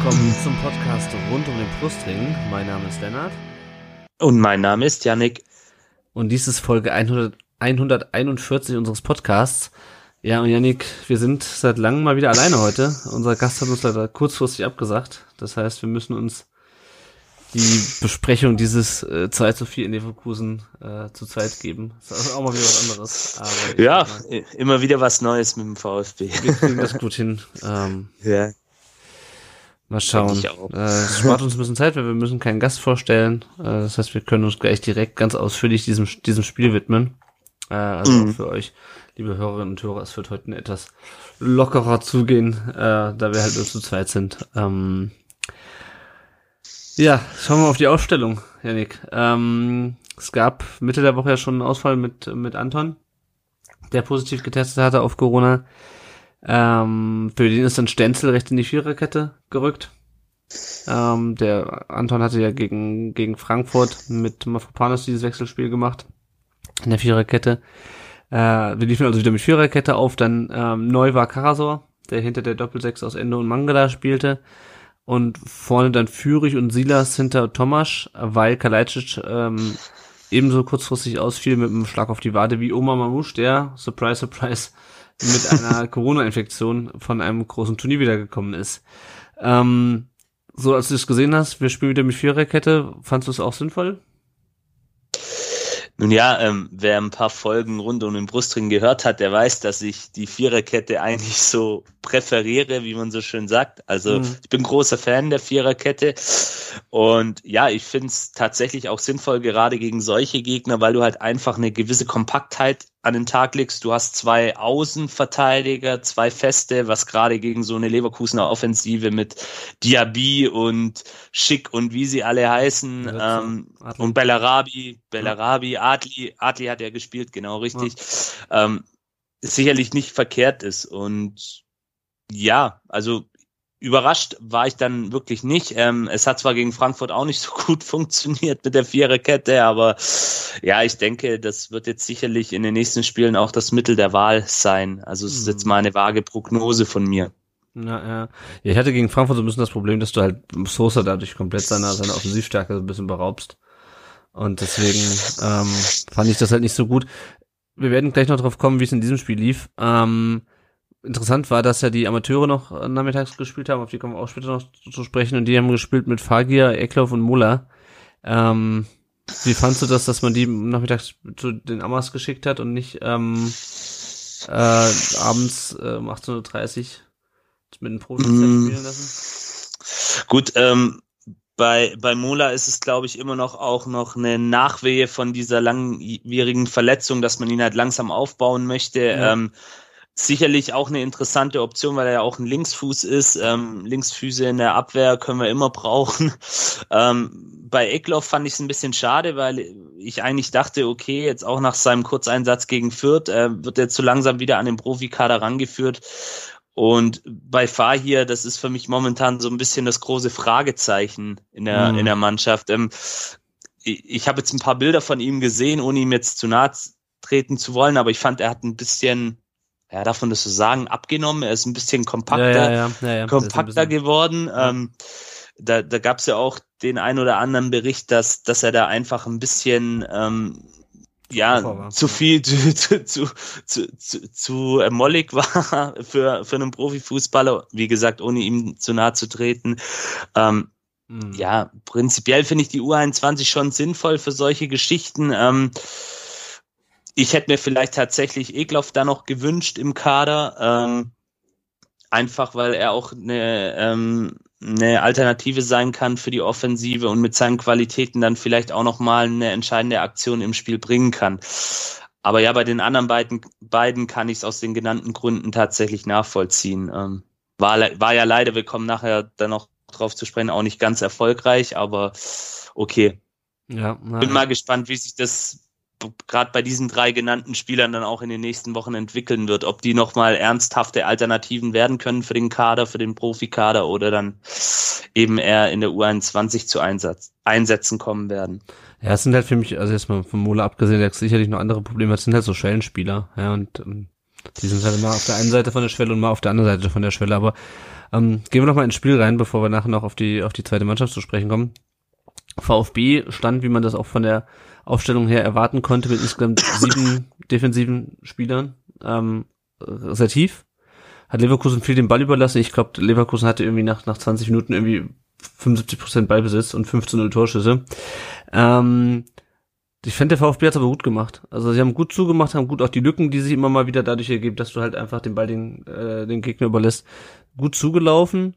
Willkommen zum Podcast rund um den Brustring. Mein Name ist Lennart. Und mein Name ist Yannick. Und dies ist Folge 100, 141 unseres Podcasts. Ja, und Yannick, wir sind seit langem mal wieder alleine heute. Unser Gast hat uns leider kurzfristig abgesagt. Das heißt, wir müssen uns die Besprechung dieses äh, 2 zu 4 in Leverkusen äh, zu zweit geben. Das ist auch mal wieder was anderes. Ja, immer wieder was Neues mit dem VfB. Wir kriegen das gut hin. Ähm, ja. Mal schauen. Äh, es spart uns ein bisschen Zeit, weil wir müssen keinen Gast vorstellen. Äh, das heißt, wir können uns gleich direkt ganz ausführlich diesem, diesem Spiel widmen. Äh, also mhm. für euch, liebe Hörerinnen und Hörer, es wird heute etwas lockerer zugehen, äh, da wir halt nur zu zweit sind. Ähm, ja, schauen wir auf die Ausstellung, Janik. Ähm, es gab Mitte der Woche ja schon einen Ausfall mit, mit Anton, der positiv getestet hatte auf Corona. Ähm, für den ist dann Stenzel recht in die Viererkette gerückt. Ähm, der Anton hatte ja gegen, gegen Frankfurt mit Mafropanos dieses Wechselspiel gemacht. In der Viererkette. Äh, wir liefen also wieder mit Viererkette auf. Dann ähm, neu war Karasor, der hinter der Doppelsechs aus Ende und Mangala spielte. Und vorne dann Führig und Silas hinter Tomasch, weil Kalajdzic ähm, ebenso kurzfristig ausfiel mit einem Schlag auf die Wade wie Oma Mamouche, der, surprise, surprise, mit einer Corona-Infektion von einem großen Turnier wiedergekommen ist. Ähm, so, als du es gesehen hast, wir spielen wieder mit Viererkette, fandst du es auch sinnvoll? Nun ja, ähm, wer ein paar Folgen rund um den Brustring gehört hat, der weiß, dass ich die Viererkette eigentlich so präferiere, wie man so schön sagt. Also mhm. ich bin großer Fan der Viererkette und ja, ich finde es tatsächlich auch sinnvoll, gerade gegen solche Gegner, weil du halt einfach eine gewisse Kompaktheit an den Tag legst. Du hast zwei Außenverteidiger, zwei Feste, was gerade gegen so eine Leverkusener Offensive mit Diaby und Schick und wie sie alle heißen ähm, und Bellarabi, Bellarabi, Adli, Adli hat ja gespielt, genau richtig, ja. ähm, sicherlich nicht verkehrt ist und ja, also überrascht war ich dann wirklich nicht. Ähm, es hat zwar gegen Frankfurt auch nicht so gut funktioniert mit der Viererkette, aber ja, ich denke, das wird jetzt sicherlich in den nächsten Spielen auch das Mittel der Wahl sein. Also es ist jetzt mhm. mal eine vage Prognose von mir. Ja, ja. ja, ich hatte gegen Frankfurt so ein bisschen das Problem, dass du halt Sosa dadurch komplett seiner, seiner Offensivstärke so ein bisschen beraubst. Und deswegen ähm, fand ich das halt nicht so gut. Wir werden gleich noch drauf kommen, wie es in diesem Spiel lief. Ähm, interessant war, dass ja die Amateure noch nachmittags gespielt haben, auf die kommen wir auch später noch zu sprechen, und die haben gespielt mit Fagir, Eckloff und Muller. Ähm, wie fandst du das, dass man die nachmittags zu den Amas geschickt hat und nicht ähm, äh, abends äh, um 18.30 Uhr mit den Profis mm. spielen lassen? Gut, ähm, bei, bei Mola ist es, glaube ich, immer noch auch noch eine Nachwehe von dieser langwierigen Verletzung, dass man ihn halt langsam aufbauen möchte. Ja. Ähm, sicherlich auch eine interessante Option, weil er ja auch ein Linksfuß ist. Ähm, Linksfüße in der Abwehr können wir immer brauchen. Ähm, bei Eckloff fand ich es ein bisschen schade, weil ich eigentlich dachte, okay, jetzt auch nach seinem Kurzeinsatz gegen Fürth äh, wird er zu langsam wieder an den Profikader rangeführt. Und bei Fahir, das ist für mich momentan so ein bisschen das große Fragezeichen in der, mhm. in der Mannschaft. Ähm, ich, ich habe jetzt ein paar Bilder von ihm gesehen, ohne ihm jetzt zu nahe treten zu wollen, aber ich fand, er hat ein bisschen ja, man das so sagen, abgenommen. Er ist ein bisschen kompakter, ja, ja, kompakter bisschen, geworden. Ähm, da da gab es ja auch den ein oder anderen Bericht, dass, dass er da einfach ein bisschen ähm, ja, zu viel, zu, zu, zu, zu, zu, zu mollig war für, für einen Profifußballer. Wie gesagt, ohne ihm zu nahe zu treten. Ähm, mhm. Ja, prinzipiell finde ich die U21 schon sinnvoll für solche Geschichten. Ähm, ich hätte mir vielleicht tatsächlich Egloff da noch gewünscht im Kader, ähm, einfach weil er auch eine, ähm, eine Alternative sein kann für die Offensive und mit seinen Qualitäten dann vielleicht auch noch mal eine entscheidende Aktion im Spiel bringen kann. Aber ja, bei den anderen beiden, beiden kann ich es aus den genannten Gründen tatsächlich nachvollziehen. Ähm, war, war ja leider, wir kommen nachher dann noch drauf zu sprechen, auch nicht ganz erfolgreich, aber okay. Ja, Bin mal gespannt, wie sich das gerade bei diesen drei genannten Spielern dann auch in den nächsten Wochen entwickeln wird, ob die nochmal ernsthafte Alternativen werden können für den Kader, für den Profikader oder dann eben eher in der U21 zu Einsatz, Einsätzen kommen werden. Ja, es sind halt für mich, also jetzt mal von Mola abgesehen, der sicherlich noch andere Probleme hat, sind halt so Schwellenspieler, ja, und ähm, die sind halt immer auf der einen Seite von der Schwelle und mal auf der anderen Seite von der Schwelle, aber ähm, gehen wir noch mal ins Spiel rein, bevor wir nachher noch auf die, auf die zweite Mannschaft zu sprechen kommen. VfB stand, wie man das auch von der Aufstellung her erwarten konnte, mit insgesamt sieben defensiven Spielern, ähm, sehr tief. Hat Leverkusen viel den Ball überlassen. Ich glaube, Leverkusen hatte irgendwie nach, nach 20 Minuten irgendwie 75% Ballbesitz und 15-0 Torschüsse. Ähm, ich finde, der VfB hat aber gut gemacht. Also sie haben gut zugemacht, haben gut auch die Lücken, die sich immer mal wieder dadurch ergeben, dass du halt einfach den Ball den, äh, den Gegner überlässt, gut zugelaufen.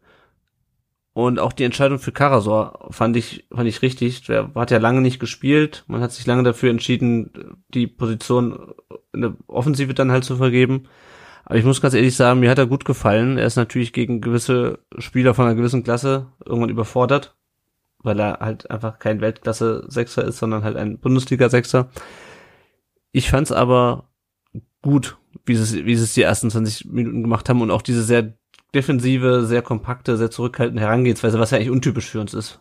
Und auch die Entscheidung für Karasor fand ich, fand ich richtig. Der hat ja lange nicht gespielt. Man hat sich lange dafür entschieden, die Position in der Offensive dann halt zu vergeben. Aber ich muss ganz ehrlich sagen, mir hat er gut gefallen. Er ist natürlich gegen gewisse Spieler von einer gewissen Klasse irgendwann überfordert, weil er halt einfach kein Weltklasse-Sechser ist, sondern halt ein Bundesliga-Sechser. Ich fand's aber gut, wie sie, es, wie sie es die ersten 20 Minuten gemacht haben und auch diese sehr defensive, sehr kompakte, sehr zurückhaltende Herangehensweise, was ja eigentlich untypisch für uns ist.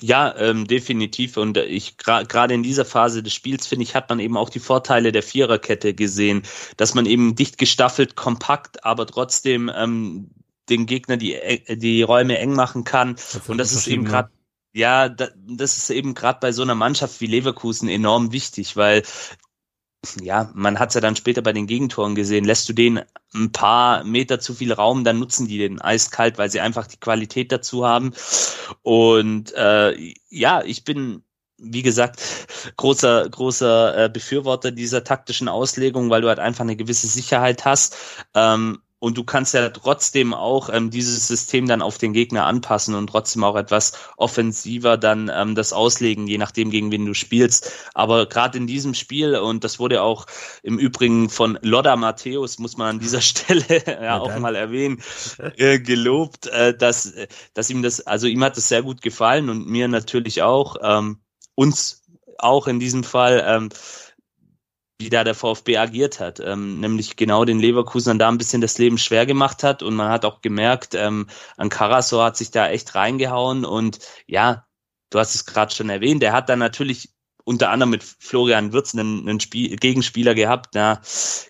Ja, ähm, definitiv. Und ich gerade gra in dieser Phase des Spiels, finde ich, hat man eben auch die Vorteile der Viererkette gesehen, dass man eben dicht gestaffelt, kompakt, aber trotzdem ähm, den Gegner die, die Räume eng machen kann. Das und das ist eben gerade ja, das ist eben gerade bei so einer Mannschaft wie Leverkusen enorm wichtig, weil ja, man hat es ja dann später bei den Gegentoren gesehen, lässt du denen ein paar Meter zu viel Raum, dann nutzen die den eiskalt, weil sie einfach die Qualität dazu haben. Und äh, ja, ich bin wie gesagt, großer, großer äh, Befürworter dieser taktischen Auslegung, weil du halt einfach eine gewisse Sicherheit hast. Ähm, und du kannst ja trotzdem auch ähm, dieses System dann auf den Gegner anpassen und trotzdem auch etwas offensiver dann ähm, das auslegen, je nachdem, gegen wen du spielst. Aber gerade in diesem Spiel, und das wurde auch im Übrigen von Loda Matthäus, muss man an dieser Stelle ja, ja auch mal erwähnen, äh, gelobt, äh, dass, dass ihm das, also ihm hat es sehr gut gefallen und mir natürlich auch, ähm, uns auch in diesem Fall. Ähm, wie da der VfB agiert hat, ähm, nämlich genau den Leverkusen da ein bisschen das Leben schwer gemacht hat. Und man hat auch gemerkt, ähm, an Karasor hat sich da echt reingehauen. Und ja, du hast es gerade schon erwähnt, der hat dann natürlich unter anderem mit Florian Wirtz einen, einen Spiel, Gegenspieler gehabt. Ja,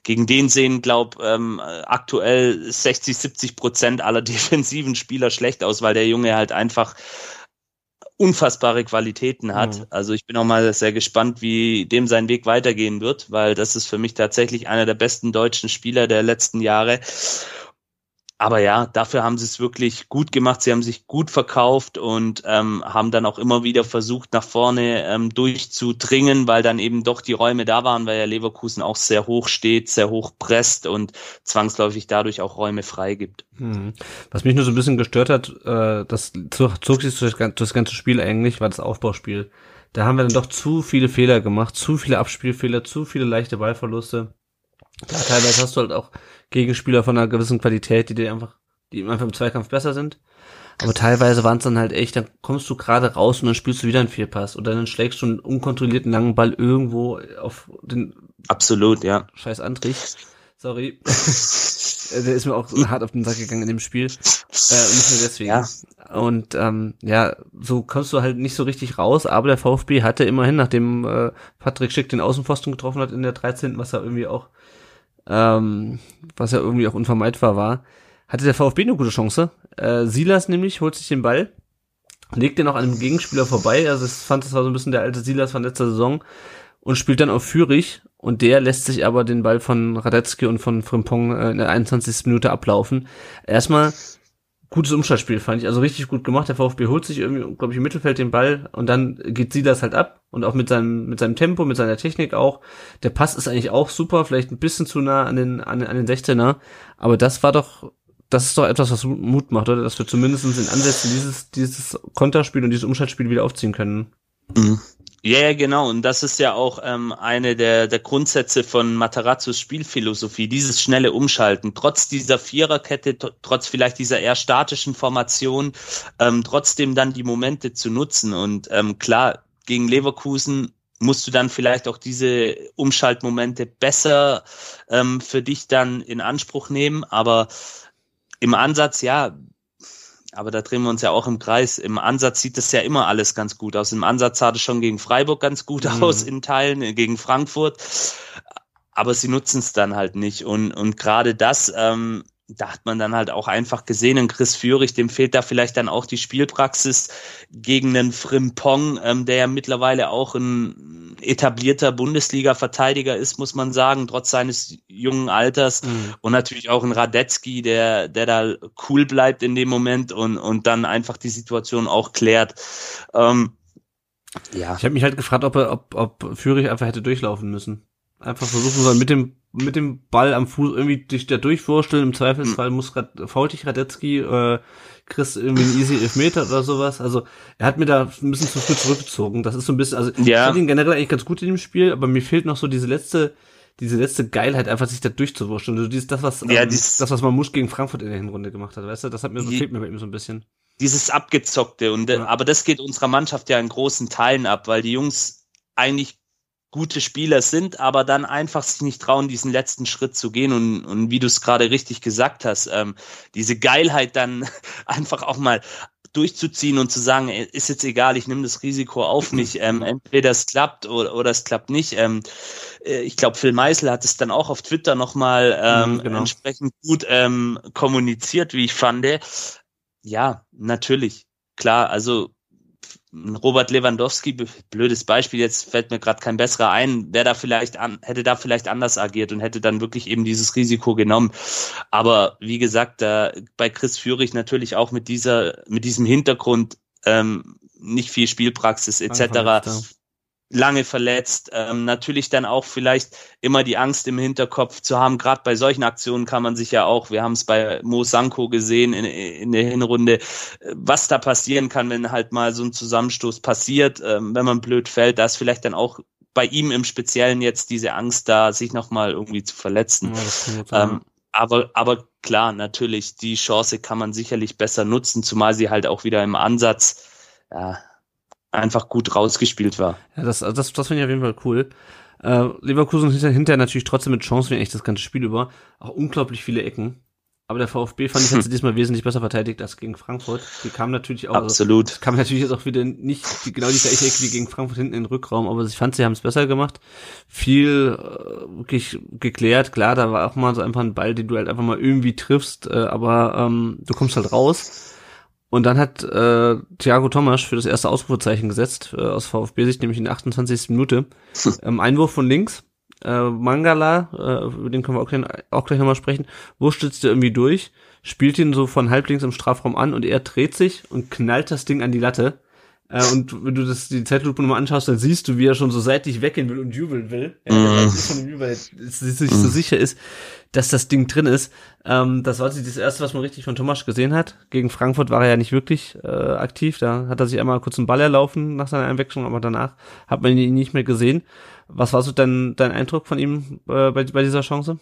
gegen den sehen, glaub, ähm, aktuell 60, 70 Prozent aller defensiven Spieler schlecht aus, weil der Junge halt einfach unfassbare Qualitäten hat. Mhm. Also ich bin auch mal sehr gespannt, wie dem sein Weg weitergehen wird, weil das ist für mich tatsächlich einer der besten deutschen Spieler der letzten Jahre. Aber ja, dafür haben sie es wirklich gut gemacht. Sie haben sich gut verkauft und ähm, haben dann auch immer wieder versucht, nach vorne ähm, durchzudringen, weil dann eben doch die Räume da waren, weil ja Leverkusen auch sehr hoch steht, sehr hoch presst und zwangsläufig dadurch auch Räume frei gibt. Hm. Was mich nur so ein bisschen gestört hat, äh, das zog sich durch das ganze Spiel eigentlich, war das Aufbauspiel. Da haben wir dann doch zu viele Fehler gemacht, zu viele Abspielfehler, zu viele leichte Ballverluste. Ja, teilweise hast du halt auch Gegenspieler von einer gewissen Qualität, die dir einfach, die einfach im Zweikampf besser sind. Aber teilweise waren es dann halt echt, dann kommst du gerade raus und dann spielst du wieder einen Vierpass oder dann schlägst du einen unkontrollierten langen Ball irgendwo auf den Absolut, ja. Scheiß Antrieb. Sorry. Der ist mir auch hart auf den Sack gegangen in dem Spiel. Äh, nicht nur deswegen. Ja. Und ähm, ja, so kommst du halt nicht so richtig raus, aber der VfB hatte immerhin, nachdem äh, Patrick Schick den Außenpfosten getroffen hat in der 13., was er irgendwie auch ähm, was ja irgendwie auch unvermeidbar war, hatte der VfB eine gute Chance. Äh, Silas nämlich holt sich den Ball, legt den auch einem Gegenspieler vorbei, also ich fand das war so ein bisschen der alte Silas von letzter Saison und spielt dann auf Führig und der lässt sich aber den Ball von Radetzky und von Frimpong äh, in der 21. Minute ablaufen. Erstmal gutes Umschaltspiel, fand ich. Also richtig gut gemacht. Der VfB holt sich irgendwie, glaube ich, im Mittelfeld den Ball und dann geht Silas halt ab und auch mit seinem, mit seinem Tempo, mit seiner Technik auch. Der Pass ist eigentlich auch super, vielleicht ein bisschen zu nah an den, an, an den 16er. Aber das war doch, das ist doch etwas, was Mut macht, oder? Dass wir zumindest in Ansätzen dieses, dieses Konterspiel und dieses Umschaltspiel wieder aufziehen können. Mhm. Ja, ja, genau. Und das ist ja auch ähm, eine der, der Grundsätze von Matarazzos Spielphilosophie, dieses schnelle Umschalten. Trotz dieser Viererkette, trotz vielleicht dieser eher statischen Formation, ähm, trotzdem dann die Momente zu nutzen. Und ähm, klar, gegen Leverkusen musst du dann vielleicht auch diese Umschaltmomente besser ähm, für dich dann in Anspruch nehmen. Aber im Ansatz, ja, aber da drehen wir uns ja auch im Kreis. Im Ansatz sieht das ja immer alles ganz gut aus. Im Ansatz sah das schon gegen Freiburg ganz gut mhm. aus in Teilen, äh, gegen Frankfurt. Aber sie nutzen es dann halt nicht. Und, und gerade das, ähm, da hat man dann halt auch einfach gesehen, in Chris Führig, dem fehlt da vielleicht dann auch die Spielpraxis gegen einen Frimpong, ähm, der ja mittlerweile auch ein etablierter Bundesliga-Verteidiger ist, muss man sagen, trotz seines jungen Alters. Mhm. Und natürlich auch ein Radetzky, der, der da cool bleibt in dem Moment und, und dann einfach die Situation auch klärt. Ähm, ja. Ich habe mich halt gefragt, ob er, ob, ob Führig einfach hätte durchlaufen müssen. Einfach versuchen sollen, mit dem mit dem Ball am Fuß irgendwie dich da durchvorstellen. Im Zweifelsfall muss Rad, fault dich Radetzky, äh, kriegst irgendwie einen easy Elfmeter oder sowas. Also er hat mir da ein bisschen zu früh zurückgezogen. Das ist so ein bisschen, also ja. ich fand ihn generell eigentlich ganz gut in dem Spiel, aber mir fehlt noch so diese letzte, diese letzte Geilheit, einfach sich da durchzuwurschteln. Also dieses, das, was, ja, ähm, das, was man Musch gegen Frankfurt in der Hinrunde gemacht hat, weißt du, das hat mir so, fehlt mir bei ihm so ein bisschen. Dieses abgezockte und, äh, ja. aber das geht unserer Mannschaft ja in großen Teilen ab, weil die Jungs eigentlich gute Spieler sind, aber dann einfach sich nicht trauen, diesen letzten Schritt zu gehen und, und wie du es gerade richtig gesagt hast, ähm, diese Geilheit dann einfach auch mal durchzuziehen und zu sagen, ist jetzt egal, ich nehme das Risiko auf mich, ähm, entweder es klappt oder, oder es klappt nicht. Ähm, äh, ich glaube, Phil Meisel hat es dann auch auf Twitter nochmal ähm, mhm, genau. entsprechend gut ähm, kommuniziert, wie ich fand. Ja, natürlich, klar, also Robert Lewandowski, blödes Beispiel, jetzt fällt mir gerade kein besserer ein, der da vielleicht an, hätte da vielleicht anders agiert und hätte dann wirklich eben dieses Risiko genommen. Aber wie gesagt, da bei Chris Führig natürlich auch mit dieser, mit diesem Hintergrund ähm, nicht viel Spielpraxis etc lange verletzt. Ähm, natürlich dann auch vielleicht immer die Angst im Hinterkopf zu haben. Gerade bei solchen Aktionen kann man sich ja auch, wir haben es bei Mo Sanko gesehen in, in der Hinrunde, was da passieren kann, wenn halt mal so ein Zusammenstoß passiert, ähm, wenn man blöd fällt. Da ist vielleicht dann auch bei ihm im Speziellen jetzt diese Angst da, sich nochmal irgendwie zu verletzen. Ja, ähm, aber, aber klar, natürlich, die Chance kann man sicherlich besser nutzen, zumal sie halt auch wieder im Ansatz ja, einfach gut rausgespielt war. Ja, das, das, das finde ich auf jeden Fall cool. Äh, Leverkusen hinter, hinterher natürlich trotzdem mit Chancen, wie echt das ganze Spiel über. Auch unglaublich viele Ecken. Aber der VfB fand ich hat sie diesmal wesentlich besser verteidigt als gegen Frankfurt. Die kam natürlich auch. Also Absolut. Also, kam natürlich jetzt auch wieder nicht die, genau die gleiche Ecke wie gegen Frankfurt hinten in den Rückraum, aber ich fand, sie haben es besser gemacht. Viel äh, wirklich geklärt. Klar, da war auch mal so einfach ein Ball, den du halt einfach mal irgendwie triffst, äh, aber ähm, du kommst halt raus. Und dann hat äh, Thiago Thomas für das erste Ausrufezeichen gesetzt, äh, aus VfB-Sicht, nämlich in der 28. Minute. ähm, Einwurf von links. Äh, Mangala, äh, über den können wir auch gleich, auch gleich nochmal sprechen, wurschtelt er irgendwie durch, spielt ihn so von halblinks im Strafraum an und er dreht sich und knallt das Ding an die Latte. Äh, und wenn du das die Zeitlupe nochmal anschaust, dann siehst du, wie er schon so seitlich weggehen will und jubeln will. Ja, mm. von dem Jubel, er sich so sicher ist, dass das Ding drin ist. Ähm, das war das erste, was man richtig von Thomas gesehen hat. Gegen Frankfurt war er ja nicht wirklich äh, aktiv. Da hat er sich einmal kurz einen Ball erlaufen nach seiner Einwechslung, aber danach hat man ihn nicht mehr gesehen. Was war so dein, dein Eindruck von ihm äh, bei, bei dieser Chance?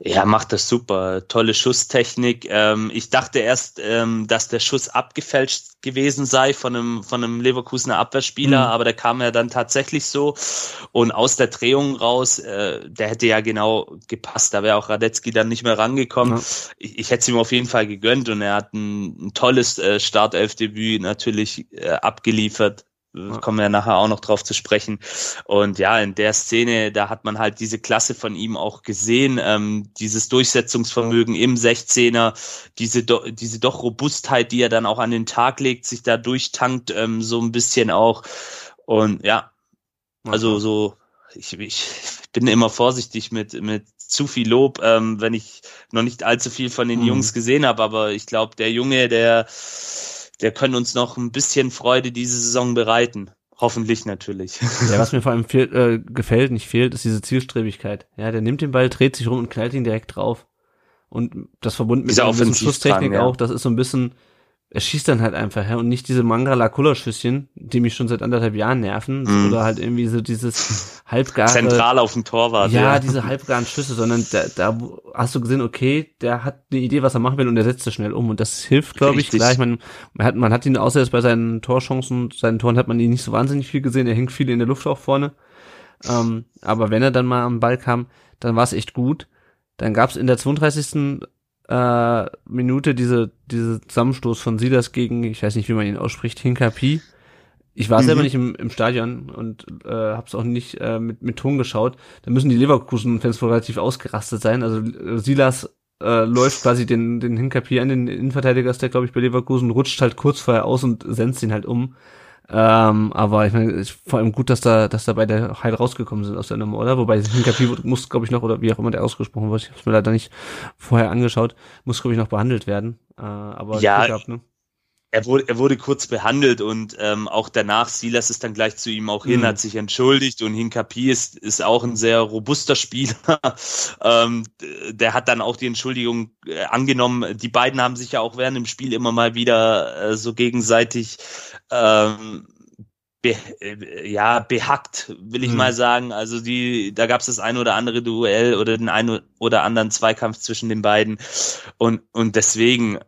Ja, macht das super. Tolle Schusstechnik. Ähm, ich dachte erst, ähm, dass der Schuss abgefälscht gewesen sei von einem, von einem Leverkusener Abwehrspieler, mhm. aber der kam ja dann tatsächlich so. Und aus der Drehung raus, äh, der hätte ja genau gepasst. Da wäre auch Radetzky dann nicht mehr rangekommen. Ja. Ich, ich hätte es ihm auf jeden Fall gegönnt und er hat ein, ein tolles äh, Startelfdebüt natürlich äh, abgeliefert ja. kommen wir nachher auch noch drauf zu sprechen. Und ja, in der Szene, da hat man halt diese Klasse von ihm auch gesehen, ähm, dieses Durchsetzungsvermögen im 16er, diese, do, diese doch Robustheit, die er dann auch an den Tag legt, sich da durchtankt, ähm, so ein bisschen auch. Und ja, also so, ich, ich bin immer vorsichtig mit, mit zu viel Lob, ähm, wenn ich noch nicht allzu viel von den mhm. Jungs gesehen habe, aber ich glaube, der Junge, der der können uns noch ein bisschen Freude diese Saison bereiten. Hoffentlich natürlich. Ja, was mir vor allem fehl, äh, gefällt, nicht fehlt, ist diese Zielstrebigkeit. Ja, der nimmt den Ball, dreht sich rum und knallt ihn direkt drauf. Und das verbunden mit dieser Schusstechnik ja. auch, das ist so ein bisschen, er schießt dann halt einfach, ja, und nicht diese Mangala Kullerschüsschen, die mich schon seit anderthalb Jahren nerven, Mhm. oder halt irgendwie so dieses halbgare Zentral auf dem Torwart. ja, diese halbgaren Schüsse, sondern da, da hast du gesehen, okay, der hat eine Idee, was er machen will und der setzt es schnell um und das hilft, glaube ich, Richtig. klar. Ich meine, man hat, man hat ihn außer jetzt bei seinen Torchancen, seinen Toren hat man ihn nicht so wahnsinnig viel gesehen. Er hängt viel in der Luft auch vorne. Ähm, aber wenn er dann mal am Ball kam, dann war es echt gut. Dann gab es in der 32. Äh, Minute diese, diese Zusammenstoß von Silas gegen, ich weiß nicht, wie man ihn ausspricht, Hinkapi. Ich war selber Mhm. nicht im, im Stadion und äh, habe es auch nicht äh, mit, mit Ton geschaut. Da müssen die Leverkusen-Fans wohl relativ ausgerastet sein. Also äh, Silas äh, läuft quasi den, den Hinkapi an, den Innenverteidiger ist der, glaube ich, bei Leverkusen, rutscht halt kurz vorher aus und senzt ihn halt um. Ähm, aber ich meine, ist vor allem gut, dass da, dass da beide heil rausgekommen sind aus der Nummer, oder? Wobei Hinkapi muss, glaube ich, noch, oder wie auch immer der ausgesprochen wird, ich habe es mir leider nicht vorher angeschaut, muss, glaube ich, noch behandelt werden. Äh, aber Ja, gehabt, ne? Er wurde, er wurde kurz behandelt und ähm, auch danach, Silas ist dann gleich zu ihm auch hin, Mhm. hat sich entschuldigt und Hinkapi ist, ist auch ein sehr robuster Spieler. ähm, der hat dann auch die Entschuldigung äh, angenommen. Die beiden haben sich ja auch während dem Spiel immer mal wieder äh, so gegenseitig ähm, be, äh, ja, behackt, will ich Mhm. mal sagen. Also die, da gab es das ein oder andere Duell oder den einen oder anderen Zweikampf zwischen den beiden. Und, und deswegen,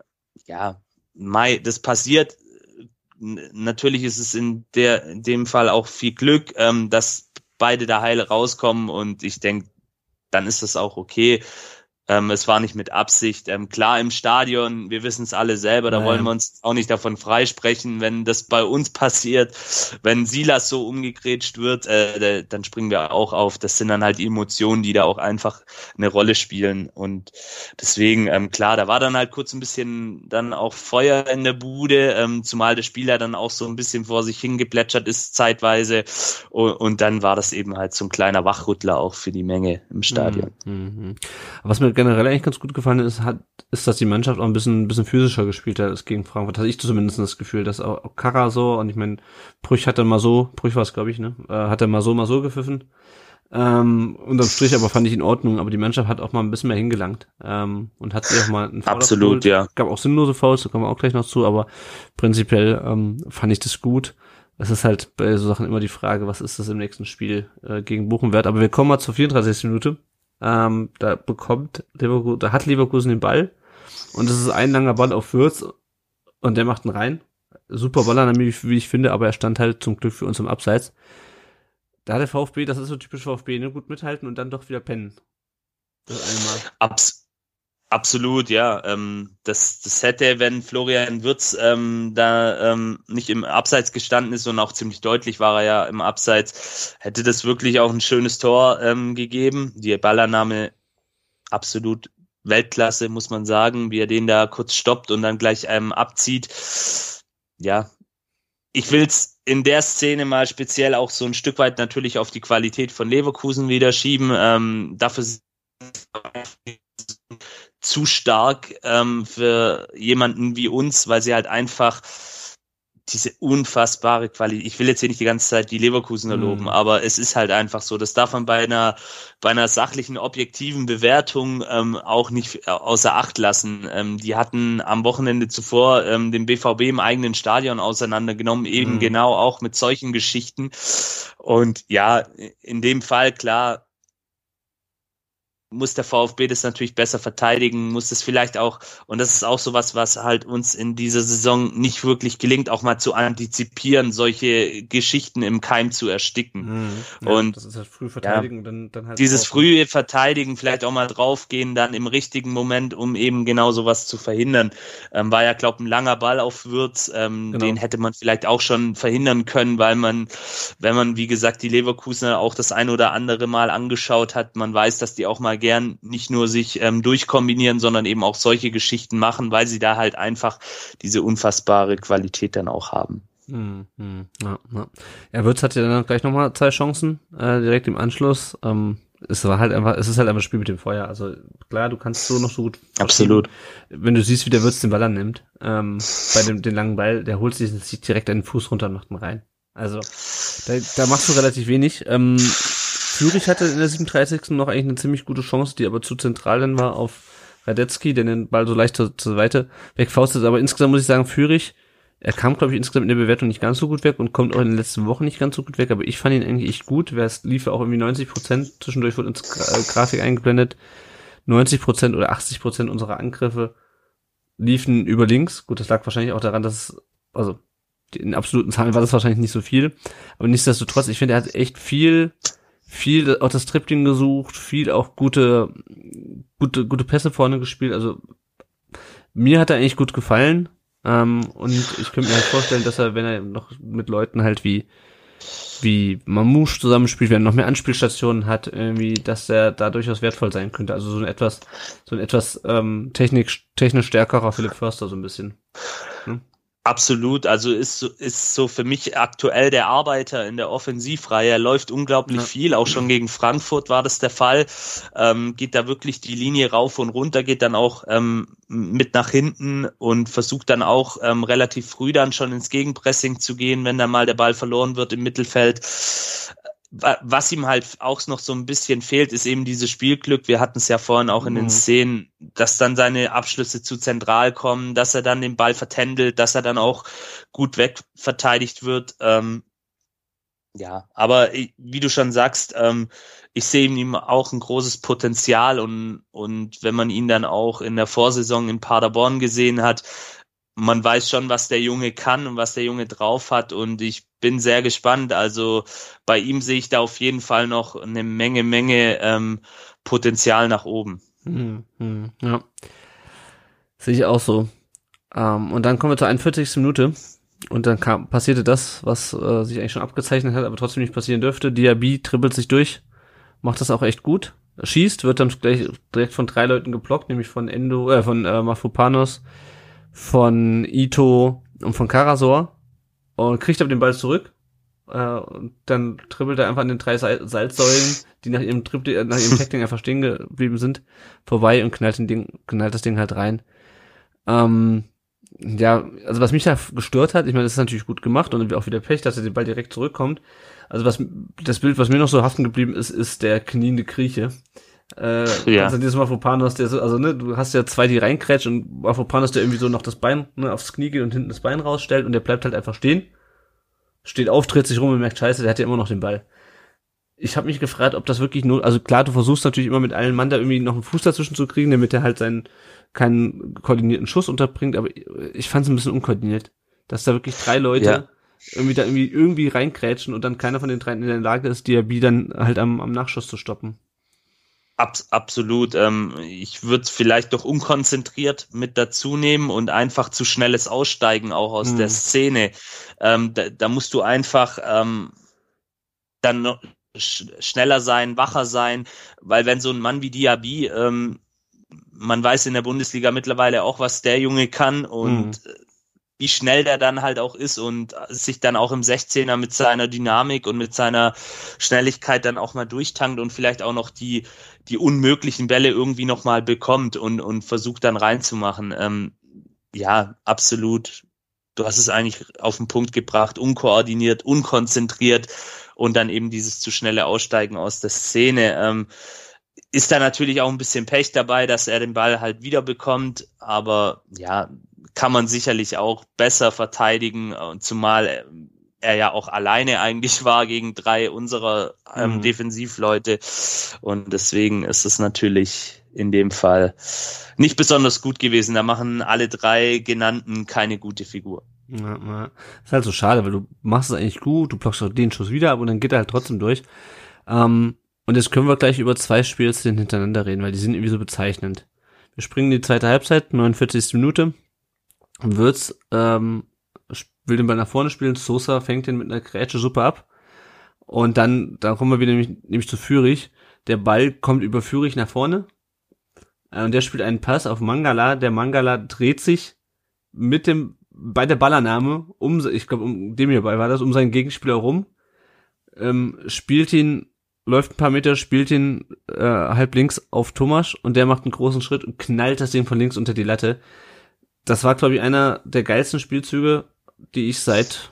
ja, Mai, das passiert. Natürlich ist es in der in dem Fall auch viel Glück, ähm, dass beide da heile rauskommen und ich denke, dann ist das auch okay. Ähm, es war nicht mit Absicht. Ähm, klar im Stadion, wir wissen es alle selber, da Ja, wollen wir uns auch nicht davon freisprechen, wenn das bei uns passiert, wenn Silas so umgegrätscht wird, äh, da- dann springen wir auch auf. Das sind dann halt Emotionen, die da auch einfach eine Rolle spielen und deswegen, ähm, klar, da war dann halt kurz ein bisschen dann auch Feuer in der Bude, ähm, zumal der Spieler dann auch so ein bisschen vor sich hingeplätschert ist zeitweise und, und dann war das eben halt so ein kleiner Wachrüttler auch für die Menge im Stadion. Mhm. Mhm. Was mir generell eigentlich ganz gut gefallen ist, hat, ist, dass die Mannschaft auch ein bisschen, ein bisschen physischer gespielt hat als gegen Frankfurt. Hatte ich zumindest das Gefühl, dass auch Kara so, und ich meine, Brüch hat dann mal so, Brüch war es, glaube ich, ne? Äh, hat er mal so, mal so gepfiffen. Ähm, unterm Strich aber fand ich in Ordnung, aber die Mannschaft hat auch mal ein bisschen mehr hingelangt ähm, und hat sich auch mal einen Foul Absolut, ja. Gab auch sinnlose Fouls, da kommen wir auch gleich noch zu, aber prinzipiell ähm, fand ich das gut. Es ist halt bei so Sachen immer die Frage, was ist das im nächsten Spiel äh, gegen Bochum wert. Aber wir kommen mal zur 34. Minute. Ähm, da bekommt Leverkusen, da hat Leverkusen den Ball und es ist ein langer Ball auf Würz und der macht ihn rein. Super Baller, wie ich finde, aber er stand halt zum Glück für uns im Abseits. Da hat der VfB, das ist so typisch VfB, ne, gut mithalten und dann doch wieder pennen. Das eine Mal. Abs absolut, ja. Ähm, das, das hätte, wenn Florian Würz ähm, da ähm, nicht im Abseits gestanden ist und auch ziemlich deutlich war er ja im Abseits, hätte das wirklich auch ein schönes Tor ähm, gegeben. Die Ballannahme absolut Weltklasse, muss man sagen, wie er den da kurz stoppt und dann gleich ähm, abzieht. Ja, ich will's in der Szene mal speziell auch so ein Stück weit natürlich auf die Qualität von Leverkusen wieder schieben. Ähm, dafür zu stark ähm, für jemanden wie uns, weil sie halt einfach diese unfassbare Qualität. Ich will jetzt hier nicht die ganze Zeit die Leverkusener Mhm. loben, aber es ist halt einfach so. Das darf man bei einer bei einer sachlichen, objektiven Bewertung ähm, auch nicht außer Acht lassen. Ähm, die hatten am Wochenende zuvor ähm, den BVB im eigenen Stadion auseinandergenommen, eben Mhm. genau auch mit solchen Geschichten. Und ja, in dem Fall klar muss der VfB das natürlich besser verteidigen, muss das vielleicht auch, und das ist auch sowas, was halt uns in dieser Saison nicht wirklich gelingt, auch mal zu antizipieren, solche Geschichten im Keim zu ersticken. Mhm. Und- das ist halt früh verteidigen, dann, dann halt Dieses frühe Verteidigen, vielleicht auch mal draufgehen, dann im richtigen Moment, um eben genau sowas zu verhindern. Ähm, war ja, glaube ein langer Ball auf Würz, ähm, Genau. den hätte man vielleicht auch schon verhindern können, weil man, wenn man, wie gesagt, die Leverkusener auch das ein oder andere Mal angeschaut hat, man weiß, dass die auch mal gern nicht nur sich ähm, durchkombinieren, sondern eben auch solche Geschichten machen, weil sie da halt einfach diese unfassbare Qualität dann auch haben. Hm, hm, ja, ja. ja, Würz hatte dann gleich nochmal zwei Chancen, äh, direkt im Anschluss. Ähm, es war halt einfach, es ist halt einfach ein Spiel mit dem Feuer. Also klar, du kannst so noch so gut. Absolut. Wenn du siehst, wie der Würz den Ball annimmt, ähm, bei dem den langen Ball, der holt sich, sich direkt einen Fuß runter und macht ihn rein. Also da, da machst du relativ wenig. Ähm, Führig hatte in der 37. noch eigentlich eine ziemlich gute Chance, die aber zu zentral dann war auf Radetzky, der den Ball so leicht zur, zur Seite wegfaustet. Aber insgesamt muss ich sagen, Fürich, er kam, glaube ich, insgesamt in der Bewertung nicht ganz so gut weg und kommt auch in den letzten Wochen nicht ganz so gut weg. Aber ich fand ihn eigentlich echt gut. Es lief auch irgendwie 90 Prozent. Zwischendurch wurde ins äh, Grafik eingeblendet. 90 Prozent oder 80 Prozent unserer Angriffe liefen über links. Gut, das lag wahrscheinlich auch daran, dass es, also in absoluten Zahlen war das wahrscheinlich nicht so viel. Aber nichtsdestotrotz, ich finde, er hat echt viel viel auch das Tripling gesucht, viel auch gute, gute, gute Pässe vorne gespielt. Also mir hat er eigentlich gut gefallen. Ähm, und ich könnte mir halt vorstellen, dass er, wenn er noch mit Leuten halt wie wie Mamouche zusammenspielt, wenn er noch mehr Anspielstationen hat, irgendwie, dass er da durchaus wertvoll sein könnte. Also so ein etwas, so ein etwas ähm, technisch, technisch stärkerer Philipp Förster so ein bisschen. Absolut, also ist, ist so für mich aktuell der Arbeiter in der Offensivreihe. Er läuft unglaublich ja. viel, auch schon gegen Frankfurt war das der Fall. Ähm, geht da wirklich die Linie rauf und runter, geht dann auch ähm, mit nach hinten und versucht dann auch ähm, relativ früh dann schon ins Gegenpressing zu gehen, wenn da mal der Ball verloren wird im Mittelfeld was ihm halt auch noch so ein bisschen fehlt, ist eben dieses Spielglück. Wir hatten es ja vorhin auch in mhm. den Szenen, dass dann seine Abschlüsse zu zentral kommen, dass er dann den Ball vertändelt, dass er dann auch gut wegverteidigt wird. Ähm, ja, aber wie du schon sagst, ähm, ich sehe in ihm auch ein großes Potenzial und, und wenn man ihn dann auch in der Vorsaison in Paderborn gesehen hat, man weiß schon, was der Junge kann und was der Junge drauf hat und ich bin sehr gespannt. Also bei ihm sehe ich da auf jeden Fall noch eine Menge, Menge ähm, Potenzial nach oben. Hm, hm, ja. Sehe ich auch so. Ähm, und dann kommen wir zur 41. Minute. Und dann kam, passierte das, was äh, sich eigentlich schon abgezeichnet hat, aber trotzdem nicht passieren dürfte. Diaby trippelt sich durch, macht das auch echt gut. Schießt, wird dann gleich direkt von drei Leuten geblockt, nämlich von Endo, äh, von äh, Mafupanos, von Ito und von Karasor und kriegt aber den Ball zurück. Äh, und dann dribbelt er einfach an den drei Salzsäulen, die nach ihrem Triple, äh, nach ihrem Tackling einfach stehen geblieben sind, vorbei und knallt, den Ding, knallt das Ding halt rein. Ähm, ja, also was mich da gestört hat, ich meine, das ist natürlich gut gemacht und auch wieder Pech, dass er den Ball direkt zurückkommt. Also was das Bild, was mir noch so haften geblieben ist, ist der kniende Grieche. Äh, ja. Also dieses Mafropanos, der so, also ne, du hast ja zwei, die reinkrätschen und Mafropanos, der irgendwie so noch das Bein ne, aufs Knie geht und hinten das Bein rausstellt und der bleibt halt einfach stehen. Steht auf, dreht sich rum und merkt, scheiße, der hat ja immer noch den Ball. Ich habe mich gefragt, ob das wirklich nur, also klar, du versuchst natürlich immer mit allen Mann da irgendwie noch einen Fuß dazwischen zu kriegen, damit er halt seinen keinen koordinierten Schuss unterbringt, aber ich fand es ein bisschen unkoordiniert, dass da wirklich drei Leute ja. irgendwie da irgendwie irgendwie reinkrätschen und dann keiner von den dreien in der Lage ist, Diaby dann halt am, am Nachschuss zu stoppen. Abs absolut. Ähm, ich würde vielleicht doch unkonzentriert mit dazu nehmen und einfach zu schnelles Aussteigen auch aus mhm. der Szene. Ähm, da, da, musst du einfach ähm, dann noch sch schneller sein, wacher sein, weil wenn so ein Mann wie Diaby, ähm, man weiß in der Bundesliga mittlerweile auch, was der Junge kann und mhm wie schnell der dann halt auch ist und sich dann auch im 16er mit seiner Dynamik und mit seiner Schnelligkeit dann auch mal durchtankt und vielleicht auch noch die, die unmöglichen Bälle irgendwie nochmal bekommt und, und versucht dann reinzumachen. Ähm, ja, absolut. Du hast es eigentlich auf den Punkt gebracht, unkoordiniert, unkonzentriert und dann eben dieses zu schnelle Aussteigen aus der Szene. Ähm, ist da natürlich auch ein bisschen Pech dabei, dass er den Ball halt wieder bekommt, aber ja, kann man sicherlich auch besser verteidigen, und zumal er ja auch alleine eigentlich war gegen drei unserer ähm, mhm. Defensivleute. Und deswegen ist es natürlich in dem Fall nicht besonders gut gewesen. Da machen alle drei genannten keine gute Figur. Ja, ja. Ist halt so schade, weil du machst es eigentlich gut, du blockst auch den Schuss wieder ab und dann geht er halt trotzdem durch. Ähm, und jetzt können wir gleich über zwei Spielszenen hintereinander reden, weil die sind irgendwie so bezeichnend. Wir springen in die zweite Halbzeit, 49. Minute. Würz ähm, will den Ball nach vorne spielen, Sosa fängt den mit einer Grätsche super ab. Und dann, dann kommen wir wieder nämlich, nämlich zu Fürich. Der Ball kommt über Fürich nach vorne. Äh, und der spielt einen Pass auf Mangala. Der Mangala dreht sich mit dem, bei der Ballannahme, um, ich glaube, um dem hierbei war das, um seinen Gegenspieler rum, ähm, spielt ihn, läuft ein paar Meter, spielt ihn äh, halb links auf Thomas und der macht einen großen Schritt und knallt das Ding von links unter die Latte das war, glaube ich, einer der geilsten Spielzüge, die ich seit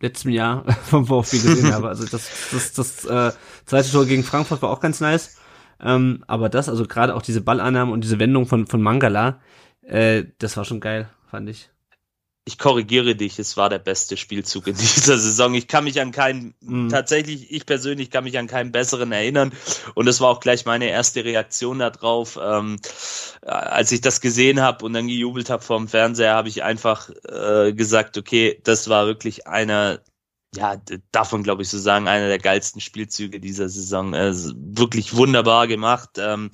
letztem Jahr vom VfB gesehen habe. Also das, das, das äh, zweite Tor gegen Frankfurt war auch ganz nice. Ähm, aber das, also gerade auch diese Ballannahme und diese Wendung von, von Mangala, äh, das war schon geil, fand ich. Ich korrigiere dich, es war der beste Spielzug in dieser Saison. Ich kann mich an keinen, Mhm. tatsächlich, ich persönlich kann mich an keinen besseren erinnern. Und das war auch gleich meine erste Reaktion darauf. Ähm, als ich das gesehen habe und dann gejubelt habe vor dem Fernseher, habe ich einfach äh, gesagt, okay, das war wirklich einer, ja, d- darf man glaube ich so sagen, einer der geilsten Spielzüge dieser Saison. Äh, wirklich wunderbar gemacht. Ähm,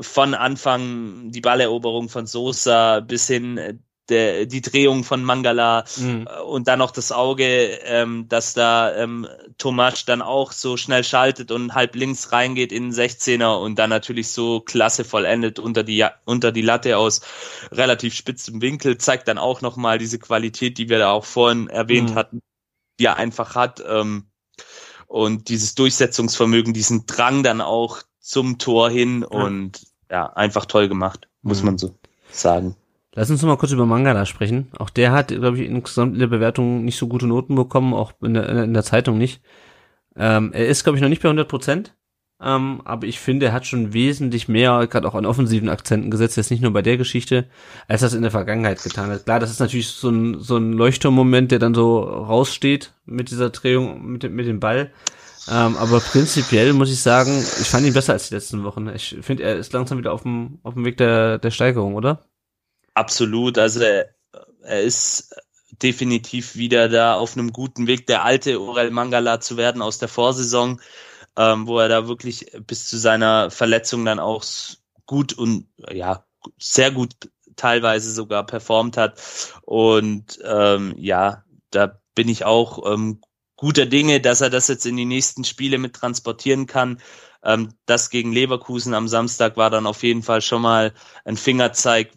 von Anfang die Balleroberung von Sosa bis hin äh, der, die Drehung von Mangala Mhm. äh, und dann noch das Auge, ähm, dass da ähm, Tomasch dann auch so schnell schaltet und halb links reingeht in den 16er und dann natürlich so klasse vollendet unter die unter die Latte aus relativ spitzem Winkel, zeigt dann auch nochmal diese Qualität, die wir da auch vorhin erwähnt Mhm. hatten, die er einfach hat. Ähm, und dieses Durchsetzungsvermögen, diesen Drang dann auch zum Tor hin Ja. und ja, einfach toll gemacht, muss Mhm. man so sagen. Lass uns noch mal kurz über Mangala sprechen. Auch der hat, glaube ich, insgesamt in der Bewertung nicht so gute Noten bekommen, auch in der, in der Zeitung nicht. Ähm, er ist, glaube ich, noch nicht bei 100 Prozent. Ähm, aber ich finde, er hat schon wesentlich mehr, gerade auch an offensiven Akzenten gesetzt, jetzt nicht nur bei der Geschichte, als das in der Vergangenheit getan hat. Klar, das ist natürlich so ein, so ein Leuchtturmmoment, der dann so raussteht mit dieser Drehung, mit dem, mit dem Ball. Ähm, aber prinzipiell muss ich sagen, ich fand ihn besser als die letzten Wochen. Ich finde, er ist langsam wieder auf dem, auf dem Weg der, der Steigerung, oder? Absolut, also er, er ist definitiv wieder da auf einem guten Weg, der alte Orel Mangala zu werden aus der Vorsaison, ähm, wo er da wirklich bis zu seiner Verletzung dann auch gut und ja, sehr gut teilweise sogar performt hat. Und ähm, ja, da bin ich auch ähm, guter Dinge, dass er das jetzt in die nächsten Spiele mit transportieren kann. Ähm, das gegen Leverkusen am Samstag war dann auf jeden Fall schon mal ein Fingerzeig,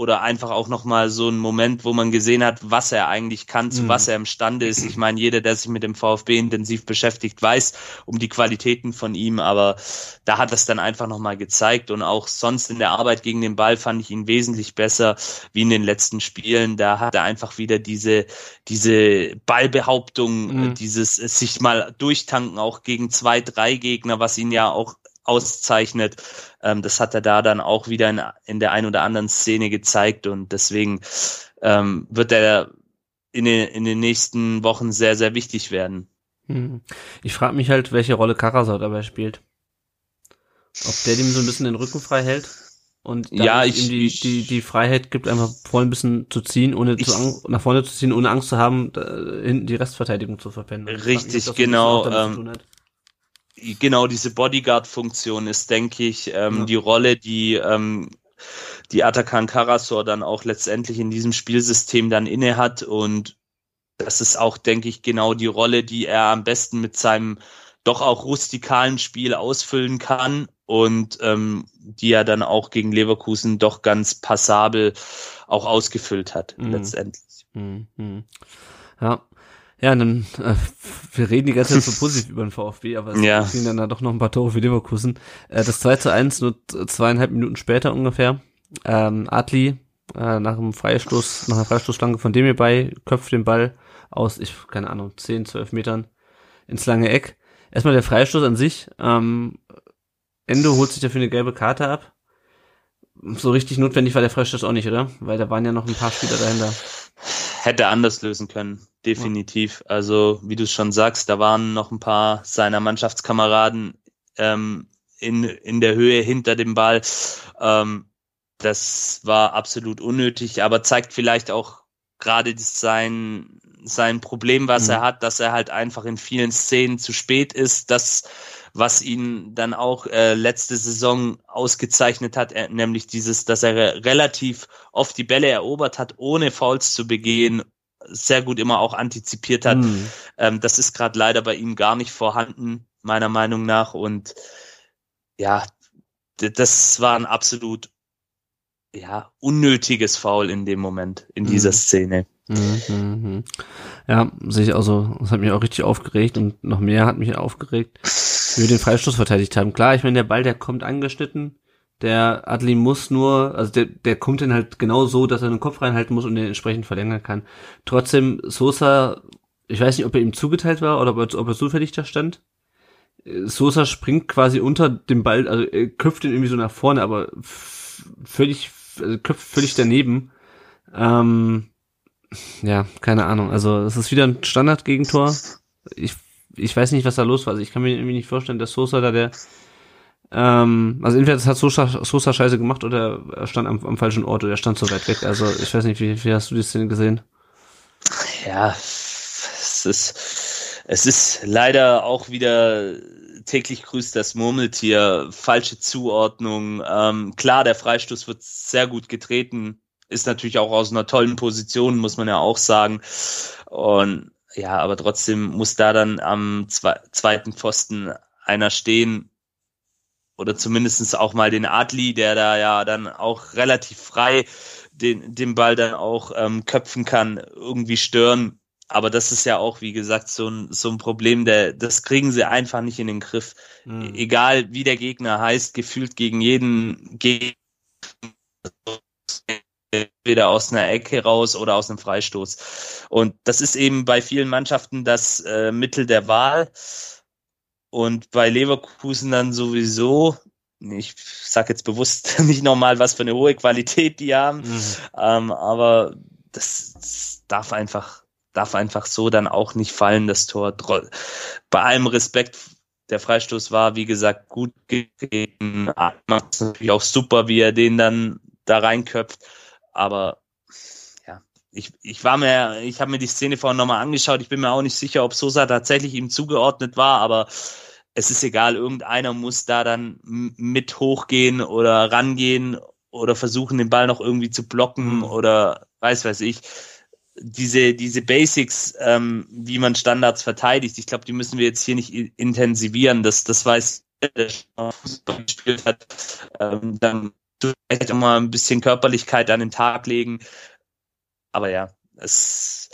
oder einfach auch nochmal so ein Moment, wo man gesehen hat, was er eigentlich kann, zu Mhm. was er imstande ist. Ich meine, jeder, der sich mit dem VfB intensiv beschäftigt, weiß um die Qualitäten von ihm, aber da hat es dann einfach nochmal gezeigt und auch sonst in der Arbeit gegen den Ball fand ich ihn wesentlich besser wie in den letzten Spielen. Da hat er einfach wieder diese, diese Ballbehauptung, Mhm. dieses sich mal durchtanken, auch gegen zwei, drei Gegner, was ihn ja auch auszeichnet. Ähm, das hat er da dann auch wieder in, in der ein oder anderen Szene gezeigt und deswegen ähm, wird er in den, in den nächsten Wochen sehr, sehr wichtig werden. Hm. Ich frage mich halt, welche Rolle Karasau dabei spielt. Ob der dem so ein bisschen den Rücken frei hält und Ja, ich- ihm die, die, die Freiheit gibt, einfach vorne ein bisschen zu ziehen, ohne Ich- zu nach vorne zu ziehen, ohne Angst zu haben, hinten die Restverteidigung zu ob Richtig, genau, ähm. Genau diese Bodyguard-Funktion ist, denke ich, ähm, Ja. die Rolle, die ähm, die Atakan Karasor dann auch letztendlich in diesem Spielsystem dann inne hat und das ist auch, denke ich, genau die Rolle, die er am besten mit seinem doch auch rustikalen Spiel ausfüllen kann und ähm, die er dann auch gegen Leverkusen doch ganz passabel auch ausgefüllt hat Mhm. letztendlich. Hm, hm. Ja. Ja, und dann, äh, wir reden die ganze Zeit so positiv über den VfB, aber es Ja. kriegen dann da doch noch ein paar Tore für Leverkusen. Äh, das 2 zu 1 nur zweieinhalb Minuten später ungefähr. Ähm, Adli, äh, nach einem Freistoß, nach einer Freistoßflanke von dem bei, köpft den Ball aus, ich, keine Ahnung, 10, 12 Metern ins lange Eck. Erstmal der Freistoß an sich, ähm, Endo holt sich dafür eine gelbe Karte ab. So richtig notwendig war der Freistoß auch nicht, oder? Weil da waren ja noch ein paar Spieler dahinter. Hätte anders lösen können, definitiv. Also, wie du es schon sagst, da waren noch ein paar seiner Mannschaftskameraden ähm, in, in der Höhe hinter dem Ball. Ähm, das war absolut unnötig, aber zeigt vielleicht auch gerade sein, sein Problem, was Mhm. er hat, dass er halt einfach in vielen Szenen zu spät ist, das, was ihn dann auch äh, letzte Saison ausgezeichnet hat, äh, nämlich dieses, dass er re- relativ oft die Bälle erobert hat, ohne Fouls zu begehen, sehr gut immer auch antizipiert hat. Hm. Ähm, das ist gerade leider bei ihm gar nicht vorhanden, meiner Meinung nach. Und ja, das war ein absolut ja, unnötiges Foul in dem Moment, in dieser Mhm. Szene. Mhm, mhm. Ja, sehe ich auch so. Das hat mich auch richtig aufgeregt und noch mehr hat mich aufgeregt, wie wir den Freistoß verteidigt haben. Klar, ich meine, der Ball, der kommt angeschnitten. Der Adli muss nur, also der, der kommt dann halt genau so, dass er den Kopf reinhalten muss und den entsprechend verlängern kann. Trotzdem, Sosa, ich weiß nicht, ob er ihm zugeteilt war oder ob er, ob er zufällig da stand. Sosa springt quasi unter dem Ball, also er köpft ihn irgendwie so nach vorne, aber völlig, also köpft völlig daneben. Ähm, ja, keine Ahnung. Also es ist wieder ein Standard-Gegentor. Ich, ich weiß nicht, was da los war. Also ich kann mir irgendwie nicht vorstellen, dass Sosa da der ähm, also entweder das hat Sosa, Sosa scheiße gemacht oder er stand am, am falschen Ort oder er stand so weit weg. Also ich weiß nicht, wie, wie hast du die Szene gesehen? Ja, es ist, es ist leider auch wieder täglich grüßt das Murmeltier, falsche Zuordnung. Ähm, klar, der Freistoß wird sehr gut getreten, ist natürlich auch aus einer tollen Position, muss man ja auch sagen. Und ja, aber trotzdem muss da dann am zwe zweiten Pfosten einer stehen oder zumindestens auch mal den Adli, der da ja dann auch relativ frei den, den Ball dann auch ähm, köpfen kann, irgendwie stören. Aber das ist ja auch, wie gesagt, so ein, so ein Problem, der, das kriegen sie einfach nicht in den Griff. Mhm. Egal wie der Gegner heißt, gefühlt gegen jeden Gegner entweder aus einer Ecke raus oder aus einem Freistoß. Und das ist eben bei vielen Mannschaften das äh, Mittel der Wahl. Und bei Leverkusen dann sowieso, ich sag jetzt bewusst nicht nochmal, was für eine hohe Qualität die haben, mhm. ähm, aber das, das darf einfach, darf einfach so dann auch nicht fallen, das Tor. Bei allem Respekt der Freistoß war, wie gesagt, gut gegen Macht natürlich auch super, wie er den dann da reinköpft aber ja, ich, ich war mir, ich habe mir die Szene vorhin nochmal angeschaut. Ich bin mir auch nicht sicher, ob Sosa tatsächlich ihm zugeordnet war, aber es ist egal, irgendeiner muss da dann mit hochgehen oder rangehen oder versuchen, den Ball noch irgendwie zu blocken mhm. oder weiß weiß ich. Diese, diese Basics, ähm, wie man Standards verteidigt, ich glaube, die müssen wir jetzt hier nicht intensivieren. Das, das weiß der Fußball gespielt hat, ähm, dann vielleicht auch mal ein bisschen Körperlichkeit an den Tag legen. Aber ja, es,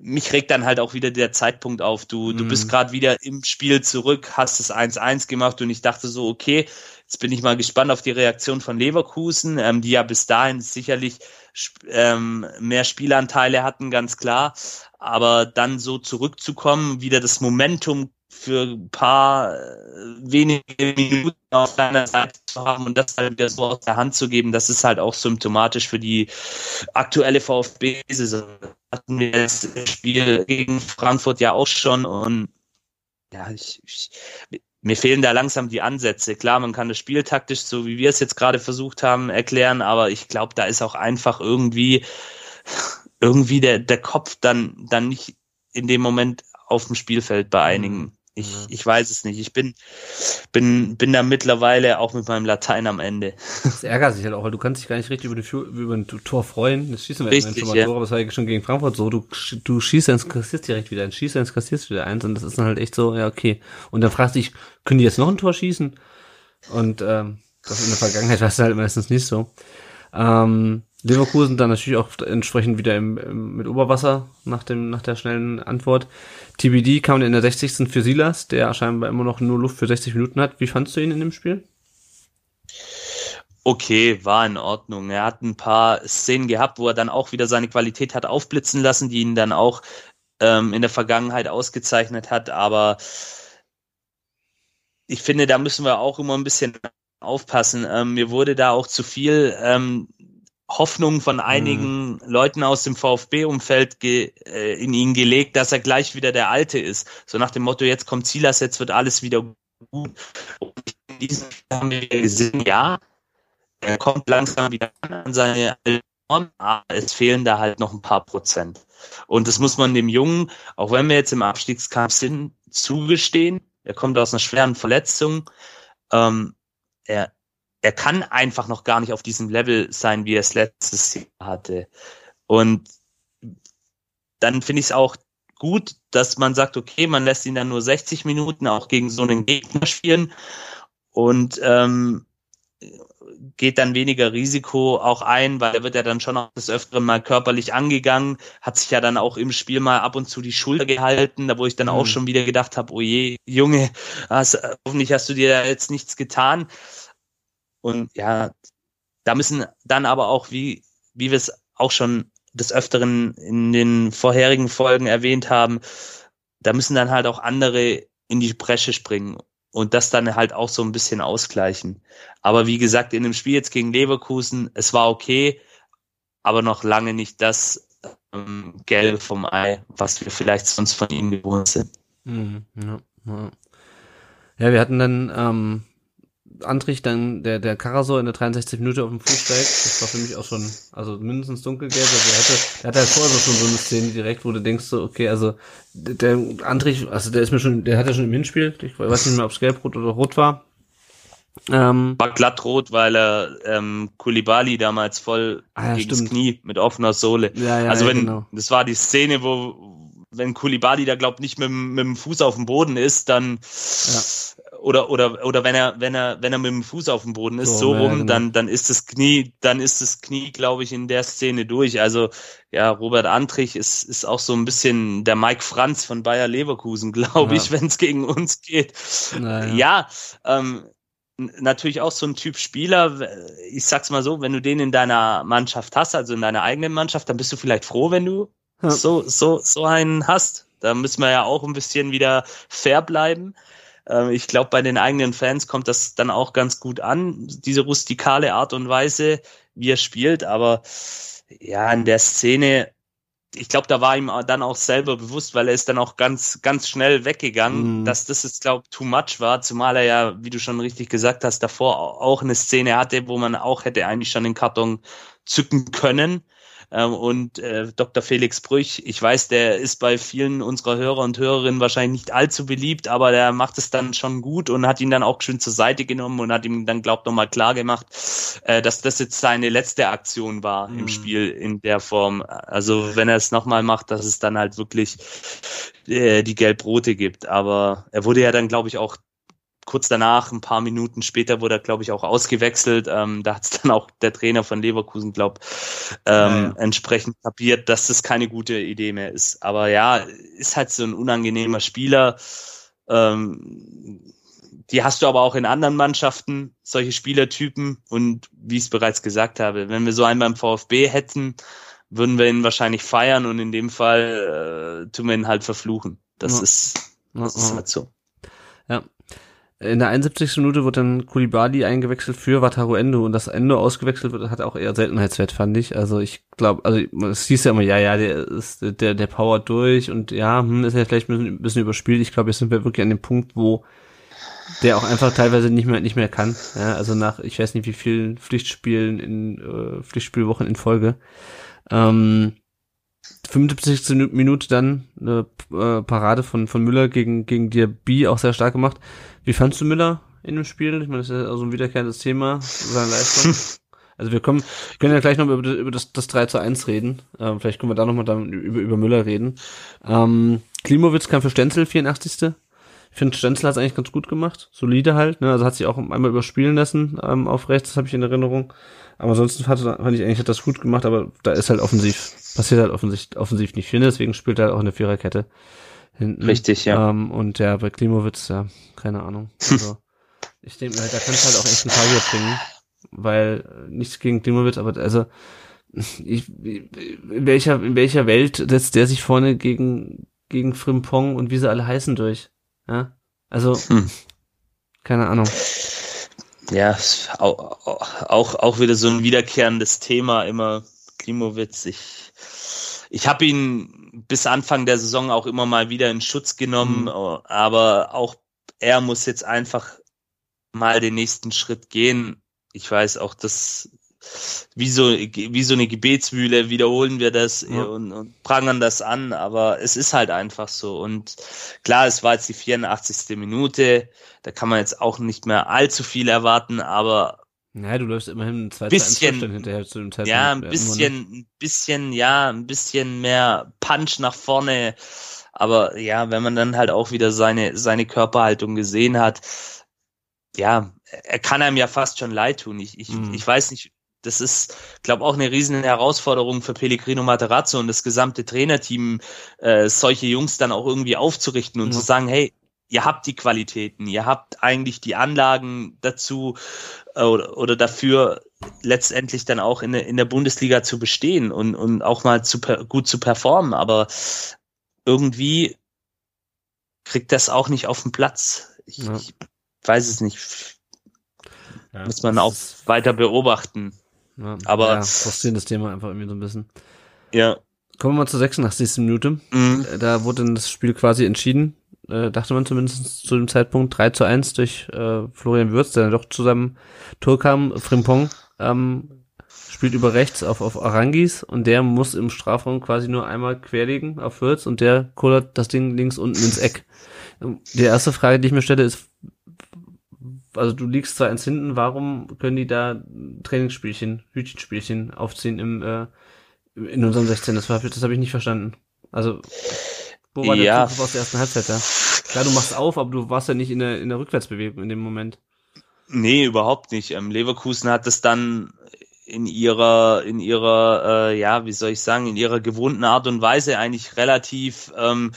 mich regt dann halt auch wieder der Zeitpunkt auf. Du, du bist mhm. gerade wieder im Spiel zurück, hast es 1-1 gemacht und ich dachte so, okay, jetzt bin ich mal gespannt auf die Reaktion von Leverkusen, ähm, die ja bis dahin sicherlich ähm, mehr Spielanteile hatten, ganz klar. Aber dann so zurückzukommen, wieder das Momentum für ein paar äh, wenige Minuten auf deiner Seite zu haben und das halt wieder so aus der Hand zu geben, das ist halt auch symptomatisch für die aktuelle VfB-Saison. Hatten wir das Spiel gegen Frankfurt ja auch schon und ja, ich, ich, mir fehlen da langsam die Ansätze. Klar, man kann das Spiel taktisch, so wie wir es jetzt gerade versucht haben, erklären, aber ich glaube, da ist auch einfach irgendwie, irgendwie der, der Kopf dann, dann nicht in dem Moment auf dem Spielfeld bei einigen. Ich, ja. ich weiß es nicht. Ich bin, bin, bin da mittlerweile auch mit meinem Latein am Ende. Das ärgert sich halt auch, weil du kannst dich gar nicht richtig über, die, über ein Tor freuen. Das schießen wir richtig, schon mal ja. Tore, aber es war ja schon gegen Frankfurt so. Du, du schießt eins, kassierst direkt wieder eins, schießt eins, kassierst wieder eins und das ist dann halt echt so, ja, okay. Und dann fragst du dich, können die jetzt noch ein Tor schießen? Und ähm, das in der Vergangenheit war es halt meistens nicht so. Ähm, Leverkusen dann natürlich auch entsprechend wieder im, im, mit Oberwasser nach dem nach der schnellen Antwort. TBD kam in der 60. für Silas, der scheinbar immer noch nur Luft für 60 Minuten hat. Wie fandst du ihn in dem Spiel? Okay, war in Ordnung. Er hat ein paar Szenen gehabt, wo er dann auch wieder seine Qualität hat aufblitzen lassen, die ihn dann auch ähm, in der Vergangenheit ausgezeichnet hat. Aber ich finde, da müssen wir auch immer ein bisschen aufpassen. Ähm, mir wurde da auch zu viel ähm, Hoffnung von einigen mhm. Leuten aus dem VfB-Umfeld äh, in ihn gelegt, dass er gleich wieder der Alte ist. So nach dem Motto, jetzt kommt Silas, jetzt wird alles wieder gut. Und in diesem Spiel haben wir gesehen, ja, er kommt langsam wieder an seine Form, aber es fehlen da halt noch ein paar Prozent. Und das muss man dem Jungen, auch wenn wir jetzt im Abstiegskampf sind, zugestehen. Er kommt aus einer schweren Verletzung. Ähm, er, er kann einfach noch gar nicht auf diesem Level sein, wie er es letztes Jahr hatte. Und dann finde ich es auch gut, dass man sagt, okay, man lässt ihn dann nur 60 Minuten auch gegen so einen Gegner spielen und ähm, geht dann weniger Risiko auch ein, weil er wird ja dann schon auch das Öfteren mal körperlich angegangen, hat sich ja dann auch im Spiel mal ab und zu die Schulter gehalten, da wo ich dann mhm. auch schon wieder gedacht habe, oh je, Junge, hast, hoffentlich hast du dir jetzt nichts getan. Und ja, da müssen dann aber auch, wie, wie wir es auch schon des Öfteren in den vorherigen Folgen erwähnt haben, da müssen dann halt auch andere in die Bresche springen. und das dann halt auch so ein bisschen ausgleichen. Aber wie gesagt, in dem Spiel jetzt gegen Leverkusen, es war okay, aber noch lange nicht das ähm, Gelbe vom Ei, was wir vielleicht sonst von ihm gewohnt sind. Mhm, ja, ja. ja, wir hatten dann ähm, Antrich dann der der Karasor in der 63 Minute auf dem Fuß steigt, das war für mich auch schon also mindestens dunkelgelb, also er hatte er hatte halt vorher schon so eine Szene direkt, wo du denkst so okay, also der Antrich, also der ist mir schon, der hat ja schon im Hinspiel, ich weiß nicht mehr, ob es gelb, rot oder rot war. Ähm, war glattrot, weil er ähm, Kulibali damals voll ah, ja, gegen das Knie mit offener Sohle. Ja, ja, also wenn genau. das war die Szene, wo wenn Kulibali da glaubt nicht mit, mit dem Fuß auf dem Boden ist, dann ja oder oder oder wenn er wenn er wenn er mit dem Fuß auf dem Boden ist so, so rum, genau. dann dann ist das Knie dann ist das Knie glaube ich in der Szene durch. Also ja, Robert Antrich ist ist auch so ein bisschen der Mike Franz von Bayer Leverkusen, glaube ja. ich, wenn es gegen uns geht. Naja. Ja, ähm, natürlich auch so ein Typ Spieler. Ich sag's mal so, wenn du den in deiner Mannschaft hast, also in deiner eigenen Mannschaft, dann bist du vielleicht froh, wenn du ja. so so so einen hast. Da müssen wir ja auch ein bisschen wieder fair bleiben. Ähm, ich glaube, bei den eigenen Fans kommt das dann auch ganz gut an, diese rustikale Art und Weise, wie er spielt. Aber ja, in der Szene, ich glaube, da war ihm dann auch selber bewusst, weil er ist dann auch ganz, ganz schnell weggegangen, mhm. dass das jetzt, glaube too much war, zumal er ja, wie du schon richtig gesagt hast, davor auch eine Szene hatte, wo man auch hätte eigentlich schon den Karton zücken können. Ähm, und äh, Dr. Felix Brüch, ich weiß, der ist bei vielen unserer Hörer und Hörerinnen wahrscheinlich nicht allzu beliebt, aber der macht es dann schon gut und hat ihn dann auch schön zur Seite genommen und hat ihm dann, glaubt, nochmal klar gemacht, äh, dass das jetzt seine letzte Aktion war mhm. im Spiel in der Form. Also wenn er es nochmal macht, dass es dann halt wirklich äh, die Gelb-Rote gibt. Aber er wurde ja dann, glaube ich, auch kurz danach, ein paar Minuten später, wurde er, glaube ich, auch ausgewechselt. Ähm, da hat es dann auch der Trainer von Leverkusen, glaube ähm, ja, ja. entsprechend kapiert, dass das keine gute Idee mehr ist. Aber ja, ist halt so ein unangenehmer Spieler. Ähm, die hast du aber auch in anderen Mannschaften, solche Spielertypen. Und wie ich es bereits gesagt habe, wenn wir so einen beim VfB hätten, würden wir ihn wahrscheinlich feiern und in dem Fall äh, tun wir ihn halt verfluchen. Das ja. ist, das ist halt so. In der 71. Minute wird dann Kulibali eingewechselt für Wataru Endo und das Endo ausgewechselt wird, hat auch eher Seltenheitswert, fand ich. Also ich glaube, also es hieß ja immer, ja, ja, der ist, der, der powert durch und ja, hm, ist ja vielleicht ein bisschen, ein bisschen überspielt. Ich glaube, jetzt sind wir wirklich an dem Punkt, wo der auch einfach teilweise nicht mehr, nicht mehr kann. Ja, also nach, ich weiß nicht, wie vielen Pflichtspielen in, äh, Pflichtspielwochen in Folge. Ähm, 75. Minute dann eine äh, Parade von, von Müller gegen, gegen Diaby auch sehr stark gemacht. Wie fandst du Müller in dem Spiel? Ich meine, das ist ja also ein wiederkehrendes Thema, seine Leistung. Also wir kommen, wir können ja gleich noch über, über das, das 3 zu 1 reden. Ähm, vielleicht können wir da nochmal über, über Müller reden. Ähm, Klimowitz kam für Stenzel, 84. Ich finde, Stenzel hat es eigentlich ganz gut gemacht. Solide halt, ne? Also hat sich auch einmal überspielen lassen ähm, auf rechts, das habe ich in Erinnerung. Aber ansonsten fand, fand ich eigentlich, hat das gut gemacht, aber da ist halt offensiv, passiert halt offensiv, offensiv nicht viel, deswegen spielt er halt auch in der Viererkette hinten. Richtig, ja. Ähm, und ja, bei Klimowitz, ja, keine Ahnung. Also, ich denke halt, da kannst du halt auch echt einen Fall bringen, weil äh, nichts gegen Klimowitz, aber also ich, in welcher in welcher Welt setzt der sich vorne gegen gegen Frimpong und wie sie alle heißen durch? Ja, also hm. keine Ahnung. Ja, auch, auch auch wieder so ein wiederkehrendes Thema immer Klimowitz. Ich ich habe ihn bis Anfang der Saison auch immer mal wieder in Schutz genommen, mhm. aber auch er muss jetzt einfach mal den nächsten Schritt gehen. Ich weiß auch, dass wie so, wie so eine Gebetsmühle wiederholen wir das ja. und, und prangern das an, aber es ist halt einfach so. Und klar, es war jetzt die 84. Minute, da kann man jetzt auch nicht mehr allzu viel erwarten, aber naja, du läufst immerhin zwei bisschen, hinterher zu dem Zeitpunkt. Ja, ein bisschen, ein bisschen, ja, ein bisschen mehr Punch nach vorne. Aber ja, wenn man dann halt auch wieder seine, seine Körperhaltung gesehen hat, ja, er kann einem ja fast schon leid tun. Ich, ich, mhm. ich weiß nicht, das ist, glaube auch eine riesen Herausforderung für Pellegrino Materazzo und das gesamte Trainerteam, äh, solche Jungs dann auch irgendwie aufzurichten und mhm. zu sagen, hey, ihr habt die Qualitäten, ihr habt eigentlich die Anlagen dazu äh, oder, oder dafür letztendlich dann auch in, in der Bundesliga zu bestehen und, und auch mal zu, gut zu performen, aber irgendwie kriegt das auch nicht auf den Platz. Ich, ja. ich weiß es nicht. Ja, Muss man auch weiter beobachten. Ja, aber- ja, frustrierendes Thema einfach irgendwie so ein bisschen. Ja. Kommen wir mal zur 86. Minute. Mhm. Äh, Da wurde dann das Spiel quasi entschieden, äh, dachte man zumindest zu dem Zeitpunkt 3 zu 1 durch äh, Florian Würz, der dann doch zu seinem Tor kam. Frimpong ähm, spielt über rechts auf, auf Arangis und der muss im Strafraum quasi nur einmal querlegen auf Würz und der kullert das Ding links unten ins Eck. Ähm, Die erste Frage, die ich mir stelle, ist, also du liegst zwar eins hinten, warum können die da Trainingsspielchen, Hütchenspielchen aufziehen im äh, in unserem 16. Das war das habe ich nicht verstanden. Also wo war der Ja. Zugriff aus der ersten Halbzeit da? Klar, du machst auf, aber du warst ja nicht in der in der Rückwärtsbewegung in dem Moment. Nee, überhaupt nicht. Ähm, Leverkusen hat es dann in ihrer, in ihrer, äh, ja, wie soll ich sagen, in ihrer gewohnten Art und Weise eigentlich relativ ähm,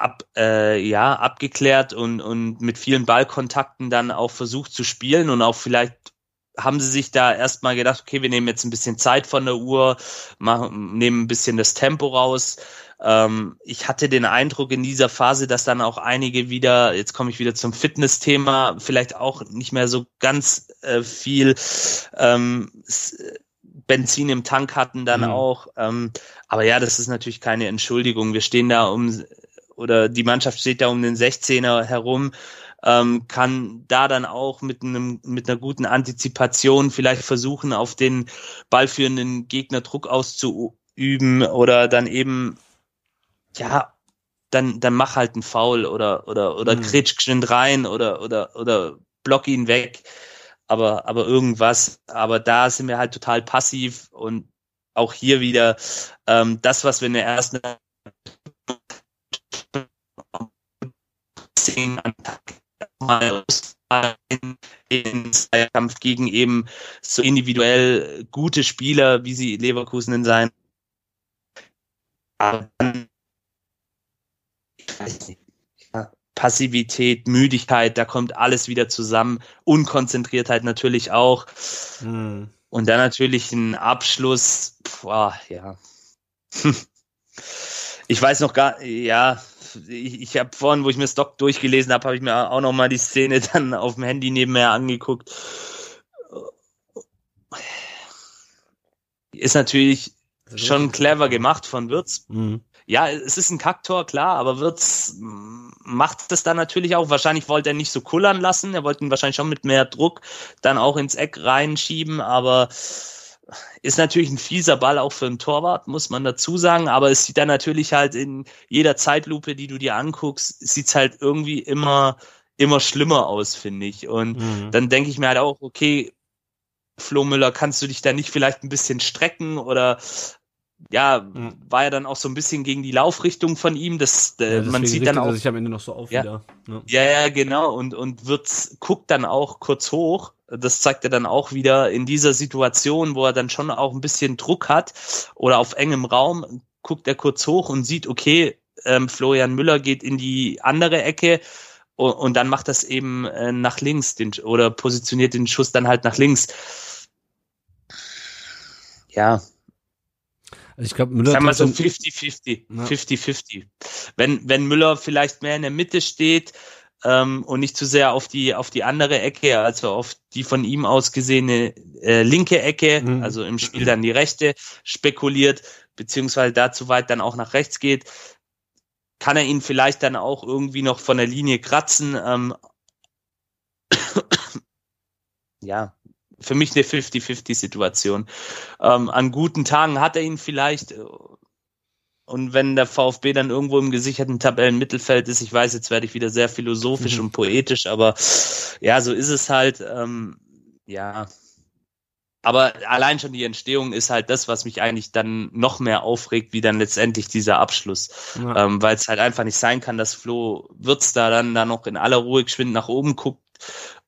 ab, äh, ja, abgeklärt und, und mit vielen Ballkontakten dann auch versucht zu spielen und auch vielleicht haben sie sich da erstmal gedacht, okay, wir nehmen jetzt ein bisschen Zeit von der Uhr, machen, nehmen ein bisschen das Tempo raus. Ähm, ich hatte den Eindruck in dieser Phase, dass dann auch einige wieder, jetzt komme ich wieder zum Fitness-Thema, vielleicht auch nicht mehr so ganz äh, viel ähm, Benzin im Tank hatten dann Mhm. auch. Ähm, aber ja, das ist natürlich keine Entschuldigung. Wir stehen da um, oder die Mannschaft steht da um den 16er herum ähm, kann da dann auch mit einem mit einer guten Antizipation vielleicht versuchen, auf den ballführenden Gegner Druck auszuüben oder dann eben ja dann dann mach halt einen Foul oder oder oder Mhm. kretsch geschwind rein oder oder oder block ihn weg, aber aber irgendwas. Aber da sind wir halt total passiv und auch hier wieder ähm, das, was wir in der ersten mal in, in Zweikampf gegen eben so individuell gute Spieler, wie sie Leverkusen sein. Aber dann, ich weiß nicht, ja, Passivität, Müdigkeit, da kommt alles wieder zusammen. Unkonzentriertheit natürlich auch. Hm. Und dann natürlich ein Abschluss. Boah, ja. Ich weiß noch gar, ja, ich, ich habe vorhin, wo ich mir das Doc durchgelesen habe, habe ich mir auch noch mal die Szene dann auf dem Handy nebenher angeguckt. Ist natürlich schon clever gemacht von Wirtz. Hm. Ja, es ist ein Kacktor, klar, aber Wirtz macht das dann natürlich auch. Wahrscheinlich wollte er nicht so kullern lassen. Er wollte ihn wahrscheinlich schon mit mehr Druck dann auch ins Eck reinschieben, aber ist natürlich ein fieser Ball auch für einen Torwart, muss man dazu sagen. Aber es sieht dann natürlich halt in jeder Zeitlupe, die du dir anguckst, sieht's halt irgendwie immer, immer schlimmer aus, finde ich. Und Hm. dann denke ich mir halt auch, okay, Flo Müller, kannst du dich da nicht vielleicht ein bisschen strecken oder ja, Mhm. war ja dann auch so ein bisschen gegen die Laufrichtung von ihm. Das, äh, Ja, man sieht dann auch, sich am Ende noch so auf Ja. wieder. Ne? ja, ja, genau, und, und wird, guckt dann auch kurz hoch. Das zeigt er dann auch wieder in dieser Situation, wo er dann schon auch ein bisschen Druck hat oder auf engem Raum, guckt er kurz hoch und sieht, okay, ähm, Florian Müller geht in die andere Ecke und, und dann macht das eben äh, nach links den, oder positioniert den Schuss dann halt nach links. Ja, Also ich glaube, Müller wir hat so dann- 50-50. Ja. 50-50. Wenn, wenn Müller vielleicht mehr in der Mitte steht ähm, und nicht zu sehr auf die, auf die andere Ecke, also auf die von ihm aus gesehene äh, linke Ecke, Mhm. also im Spiel dann die rechte, spekuliert, beziehungsweise da zu weit dann auch nach rechts geht, kann er ihn vielleicht dann auch irgendwie noch von der Linie kratzen. Ähm, ja, für mich eine 50-50-Situation. Ähm, an guten Tagen hat er ihn vielleicht. Und wenn der VfB dann irgendwo im gesicherten Tabellenmittelfeld ist, ich weiß, jetzt werde ich wieder sehr philosophisch Mhm. und poetisch, aber ja, so ist es halt. Ähm, ja. Aber allein schon die Entstehung ist halt das, was mich eigentlich dann noch mehr aufregt, wie dann letztendlich dieser Abschluss. Ja. Ähm, Weil es halt einfach nicht sein kann, dass Flo Wirtz da dann, dann noch in aller Ruhe geschwind nach oben guckt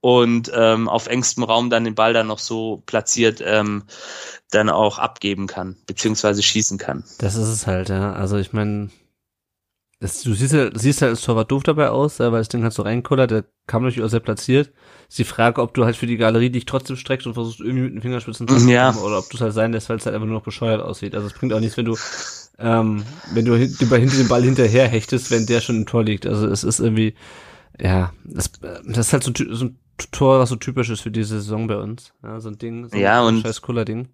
und ähm, auf engstem Raum dann den Ball dann noch so platziert ähm, dann auch abgeben kann, beziehungsweise schießen kann. Das ist es halt, ja. Also ich meine, du siehst halt, siehst halt als Torwart doof dabei aus, ja, weil das Ding halt so reinkullert, der kam natürlich auch sehr platziert. Ist die Frage, ob du halt für die Galerie dich trotzdem streckst und versuchst irgendwie mit den Fingerspitzen zu Ja. kommen, oder ob du es halt sein lässt, weil es halt einfach nur noch bescheuert aussieht. Also es bringt auch nichts, wenn du ähm, wenn du den Ball hinter dem Ball hinterher hechtest, wenn der schon im Tor liegt. Also es ist irgendwie ja, das, das ist halt so, so ein Tor, was so typisch ist für diese Saison bei uns. Ja, so ein Ding, so ja, ein und scheiß cooler Ding.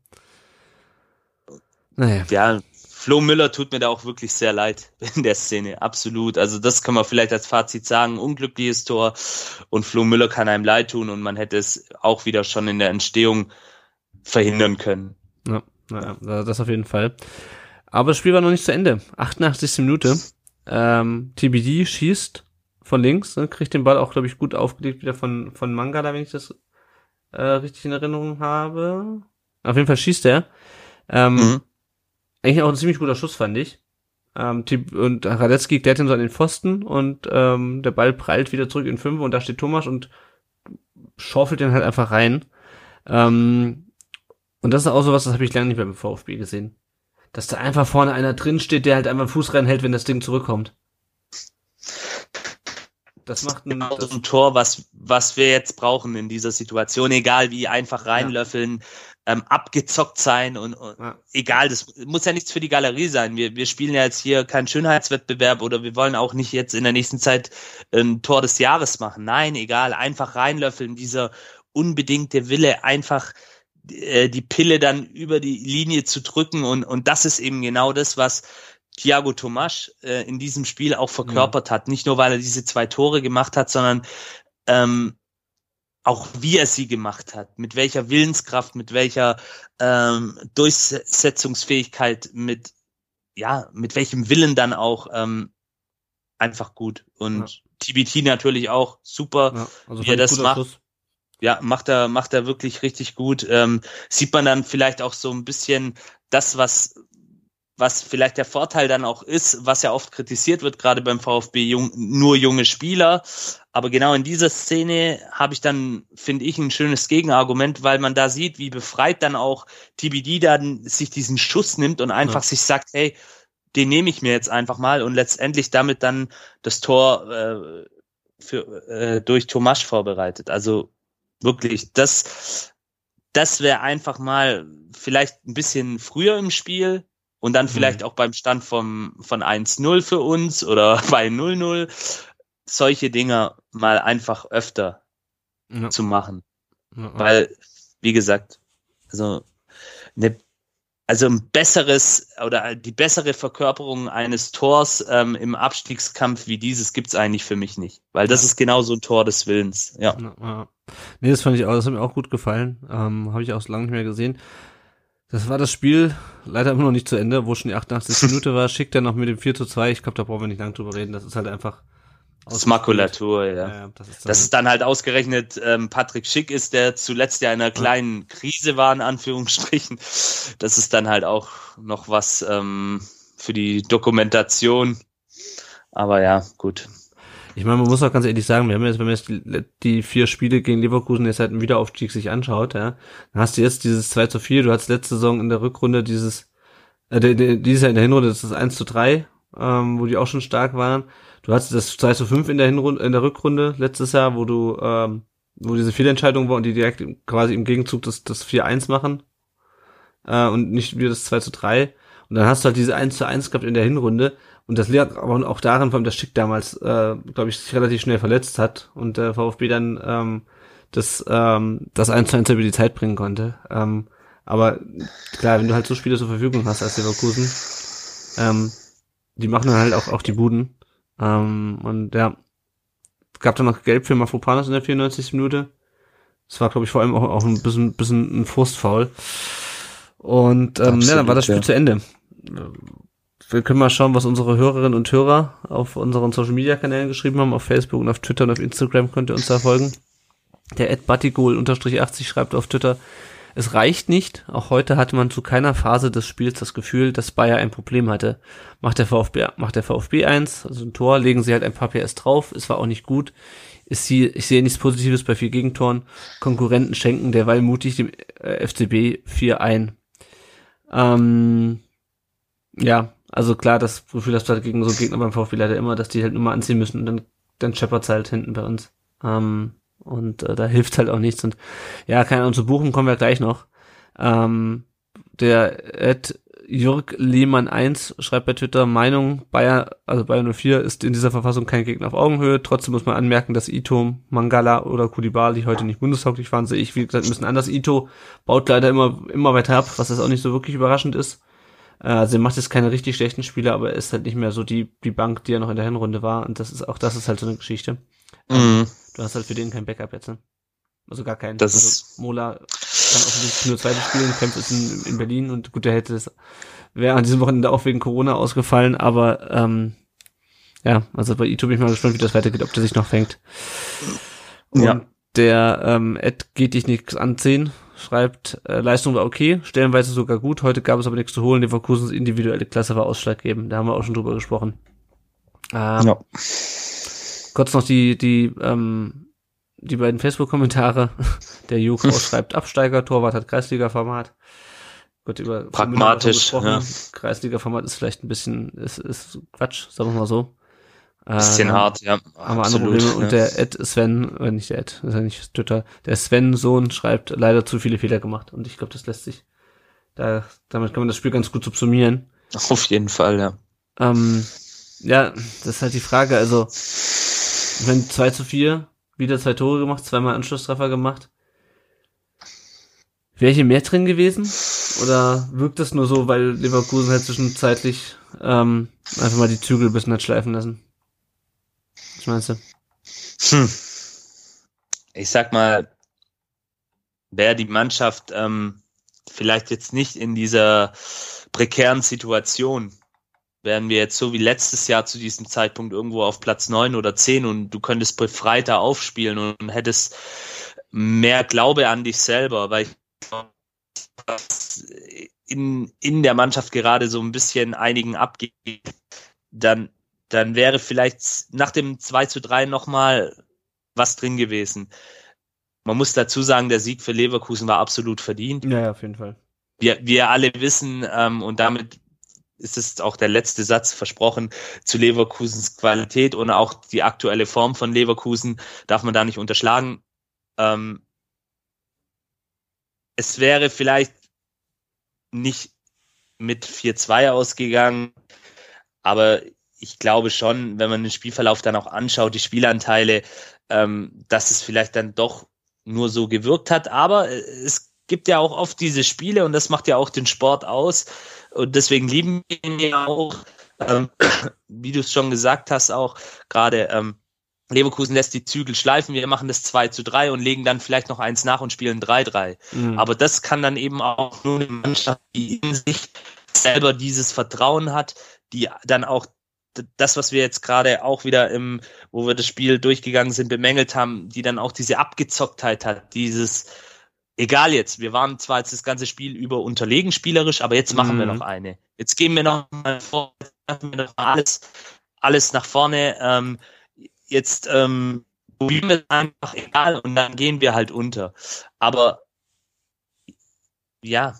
Naja. Ja, Flo Müller tut mir da auch wirklich sehr leid in der Szene, absolut. Also das kann man vielleicht als Fazit sagen, unglückliches Tor und Flo Müller kann einem leid tun und man hätte es auch wieder schon in der Entstehung verhindern können. Ja, naja, das auf jeden Fall. Aber das Spiel war noch nicht zu Ende. 88. Minute. Ähm, TBD schießt von links, ne, kriegt den Ball auch, glaube ich, gut aufgelegt wieder von, von Mangala, wenn ich das äh, richtig in Erinnerung habe. Auf jeden Fall schießt er. Ähm, Mhm. Eigentlich auch ein ziemlich guter Schuss, fand ich. Ähm, und Radetzky klärt ihn so an den Pfosten und ähm, der Ball prallt wieder zurück in Fünfe und da steht Thomas und schaufelt den halt einfach rein. Ähm, und das ist auch sowas, das habe ich lange nicht mehr beim VfB gesehen. Dass da einfach vorne einer drin steht, der halt einfach Fuß reinhält, wenn das Ding zurückkommt. Das macht ein, Genau das, so ein Tor, was, was wir jetzt brauchen in dieser Situation, egal wie einfach reinlöffeln, ähm, abgezockt sein und, und Ja. egal, das muss ja nichts für die Galerie sein. Wir, wir spielen ja jetzt hier keinen Schönheitswettbewerb oder wir wollen auch nicht jetzt in der nächsten Zeit ein Tor des Jahres machen. Nein, egal, einfach reinlöffeln, dieser unbedingte Wille, einfach äh, die Pille dann über die Linie zu drücken und, und das ist eben genau das, was Thiago Tomasch äh, in diesem Spiel auch verkörpert hat. Nicht nur, weil er diese zwei Tore gemacht hat, sondern ähm, auch wie er sie gemacht hat, mit welcher Willenskraft, mit welcher ähm, Durchsetzungsfähigkeit, mit ja, mit welchem Willen dann auch ähm, einfach gut. Und TBT natürlich auch super. ja, also wie er das macht. Schuss. Ja, macht er, macht er wirklich richtig gut. Ähm, sieht man dann vielleicht auch so ein bisschen das, was, was vielleicht der Vorteil dann auch ist, was ja oft kritisiert wird, gerade beim VfB jung, nur junge Spieler. Aber genau in dieser Szene habe ich dann, finde ich, ein schönes Gegenargument, weil man da sieht, wie befreit dann auch TBD dann sich diesen Schuss nimmt und einfach Ja. sich sagt, hey, den nehme ich mir jetzt einfach mal und letztendlich damit dann das Tor äh, für, äh, durch Tomasch vorbereitet. Also wirklich, das, das wäre einfach mal vielleicht ein bisschen früher im Spiel und dann vielleicht auch beim Stand vom, von 1-0 für uns oder bei 0-0 solche Dinger mal einfach öfter Ja, zu machen. ja, ja. Weil, wie gesagt, also, ne, also ein besseres oder die bessere Verkörperung eines Tors ähm, im Abstiegskampf wie dieses gibt's eigentlich für mich nicht. Weil das ist genau so ein Tor des Willens. Ja. Ja, ja. Nee, das fand ich auch, das hat mir auch gut gefallen. Ähm, Habe ich auch so lange nicht mehr gesehen. Das war das Spiel, leider immer noch nicht zu Ende, wo schon die 88. Minute war, schickt er noch mit dem 4 zu 2. Ich glaube, da brauchen wir nicht lange drüber reden. Das ist halt einfach. Das ist Makulatur, ja. Ja, das ist, dann, Dass es dann halt ausgerechnet ähm, Patrick Schick ist, der zuletzt ja in einer kleinen Krise war, in Anführungsstrichen. Das ist dann halt auch noch was ähm, für die Dokumentation. Aber ja, gut. Ich meine, man muss auch ganz ehrlich sagen, wir haben jetzt, wenn man jetzt die, vier Spiele gegen Leverkusen jetzt seit dem Wiederaufstieg sich anschaut, ja, dann hast du jetzt dieses 2 zu 4, du hattest letzte Saison in der Rückrunde dieses, äh, dieses Jahr in der Hinrunde, das ist das 1 zu 3, ähm, wo die auch schon stark waren. Du hattest das 2 zu 5 in der Hinrunde, in der Rückrunde letztes Jahr, wo du, ähm, wo diese Fehlentscheidung war und die direkt quasi im Gegenzug das, das 4-1 machen, äh, und nicht wieder das 2 zu 3. Und dann hast du halt diese 1 zu 1 gehabt in der Hinrunde. Und das lag aber auch daran, vor allem, dass Schick damals, äh, glaube ich, sich relativ schnell verletzt hat und der VfB dann ähm, das, ähm, das 1 zu 1 über die Zeit bringen konnte. Ähm, aber klar, wenn du halt so Spiele zur Verfügung hast als Leverkusen, ähm, die machen dann halt auch, auch die Buden. Ähm, und ja, es gab dann noch Gelb für Mafropanos in der 94. Minute. Das war, glaube ich, vor allem auch, auch ein bisschen, bisschen ein Frustfoul. Und ähm, ja, dann war das Spiel ja. zu Ende. Wir können mal schauen, was unsere Hörerinnen und Hörer auf unseren Social Media Kanälen geschrieben haben. Auf Facebook und auf Twitter und auf Instagram könnt ihr uns da folgen. Der Ed unterstrich 80 schreibt auf Twitter, es reicht nicht. Auch heute hatte man zu keiner Phase des Spiels das Gefühl, dass Bayer ein Problem hatte. Macht der VfB, macht der VfB eins, also ein Tor, legen sie halt ein paar PS drauf. Es war auch nicht gut. Ist sie, ich sehe nichts Positives bei vier Gegentoren. Konkurrenten schenken derweil mutig dem äh, FCB 4 ein. Ähm, ja, also klar, das Gefühl hast du halt gegen so Gegner beim VfB leider immer, dass die halt immer anziehen müssen und dann, dann scheppert's halt hinten bei uns. Ähm, und äh, da hilft halt auch nichts. Und ja, keine Ahnung, zu Buchen kommen wir gleich noch. Ähm, der Ed Jörg Lehmann 1 schreibt bei Twitter Meinung, Bayer, also Bayer 04 ist in dieser Verfassung kein Gegner auf Augenhöhe. Trotzdem muss man anmerken, dass Ito, Mangala oder Kulibali heute nicht bundestauglich waren, sehe ich, wie gesagt, ein bisschen anders. Ito baut leider immer, immer weiter ab, was das auch nicht so wirklich überraschend ist. Äh, Also er macht jetzt keine richtig schlechten Spiele, aber er ist halt nicht mehr so die, die Bank, die er noch in der Hinrunde war. Und das ist auch, das ist halt so eine Geschichte. Mhm. Du hast halt für den kein Backup jetzt, ne? Also gar keinen. Das also ist- Mola kann offensichtlich nur zweite spielen, Kempf ist in, in Berlin und gut, der hätte es, wäre an diesem Wochenende auch wegen Corona ausgefallen, aber ähm, ja, also bei Ito bin ich mal gespannt, wie das weitergeht, ob der sich noch fängt. Und Ja. der ähm, Ed geht dich nichts an 10, schreibt, äh, Leistung war okay, stellenweise sogar gut, heute gab es aber nichts zu holen, Leverkusens individuelle Klasse war ausschlaggebend, da haben wir auch schon drüber gesprochen. Ähm, Ja. Kurz noch die, die, ähm, die beiden Facebook-Kommentare. Der Joko schreibt Absteiger, Torwart hat Kreisliga-Format. Gut, über Pragmatisch, gesprochen. Kreisliga-Format ist vielleicht ein bisschen, ist, ist Quatsch, sagen wir mal so. Bisschen Äh, hart, ja. haben wir andere Probleme. Und der Ed Sven, äh, nicht der Ed, ist ja nicht Twitter, der Sven-Sohn schreibt leider zu viele Fehler gemacht. Und ich glaube, das lässt sich, da, damit kann man das Spiel ganz gut subsumieren. Auf jeden Fall, ja. Ähm, ja, das ist halt die Frage. Also, wenn 2 zu 4, wieder zwei Tore gemacht, zweimal Anschlusstreffer gemacht. Wäre hier mehr drin gewesen? Oder wirkt das nur so, weil Leverkusen halt zwischenzeitlich ähm, einfach mal die Zügel ein bisschen hat schleifen lassen? Meinst du? Hm. Ich sag mal, wäre die Mannschaft ähm, vielleicht jetzt nicht in dieser prekären Situation, wären wir jetzt so wie letztes Jahr zu diesem Zeitpunkt irgendwo auf Platz neun oder zehn und du könntest befreiter aufspielen und hättest mehr Glaube an dich selber, weil ich in, in der Mannschaft gerade so ein bisschen einigen abgeht, dann, dann wäre vielleicht nach dem 2 zu 3 nochmal was drin gewesen. Man muss dazu sagen, der Sieg für Leverkusen war absolut verdient. Ja, ja, auf jeden Fall. Wir, wir alle wissen, ähm, und damit ist es auch der letzte Satz versprochen, zu Leverkusens Qualität und auch die aktuelle Form von Leverkusen darf man da nicht unterschlagen. Ähm, es wäre vielleicht nicht mit 4-2 ausgegangen, aber ich glaube schon, wenn man den Spielverlauf dann auch anschaut, die Spielanteile, ähm, dass es vielleicht dann doch nur so gewirkt hat. Aber es gibt ja auch oft diese Spiele und das macht ja auch den Sport aus. Und deswegen lieben wir ihn ja auch, ähm, wie du es schon gesagt hast, auch gerade ähm, Leverkusen lässt die Zügel schleifen, wir machen das 2 zu 3 und legen dann vielleicht noch eins nach und spielen 3-3. Mhm. Aber das kann dann eben auch nur eine Mannschaft, die in sich selber dieses Vertrauen hat, die dann auch das, was wir jetzt gerade auch wieder im, wo wir das Spiel durchgegangen sind, bemängelt haben, die dann auch diese Abgezocktheit hat, dieses, egal jetzt, wir waren zwar jetzt das ganze Spiel über unterlegen spielerisch, aber jetzt machen wir Mhm. noch eine. Jetzt gehen wir noch mal vor, machen wir noch alles, alles nach vorne, ähm, jetzt ähm, probieren wir einfach egal und dann gehen wir halt unter. Aber ja,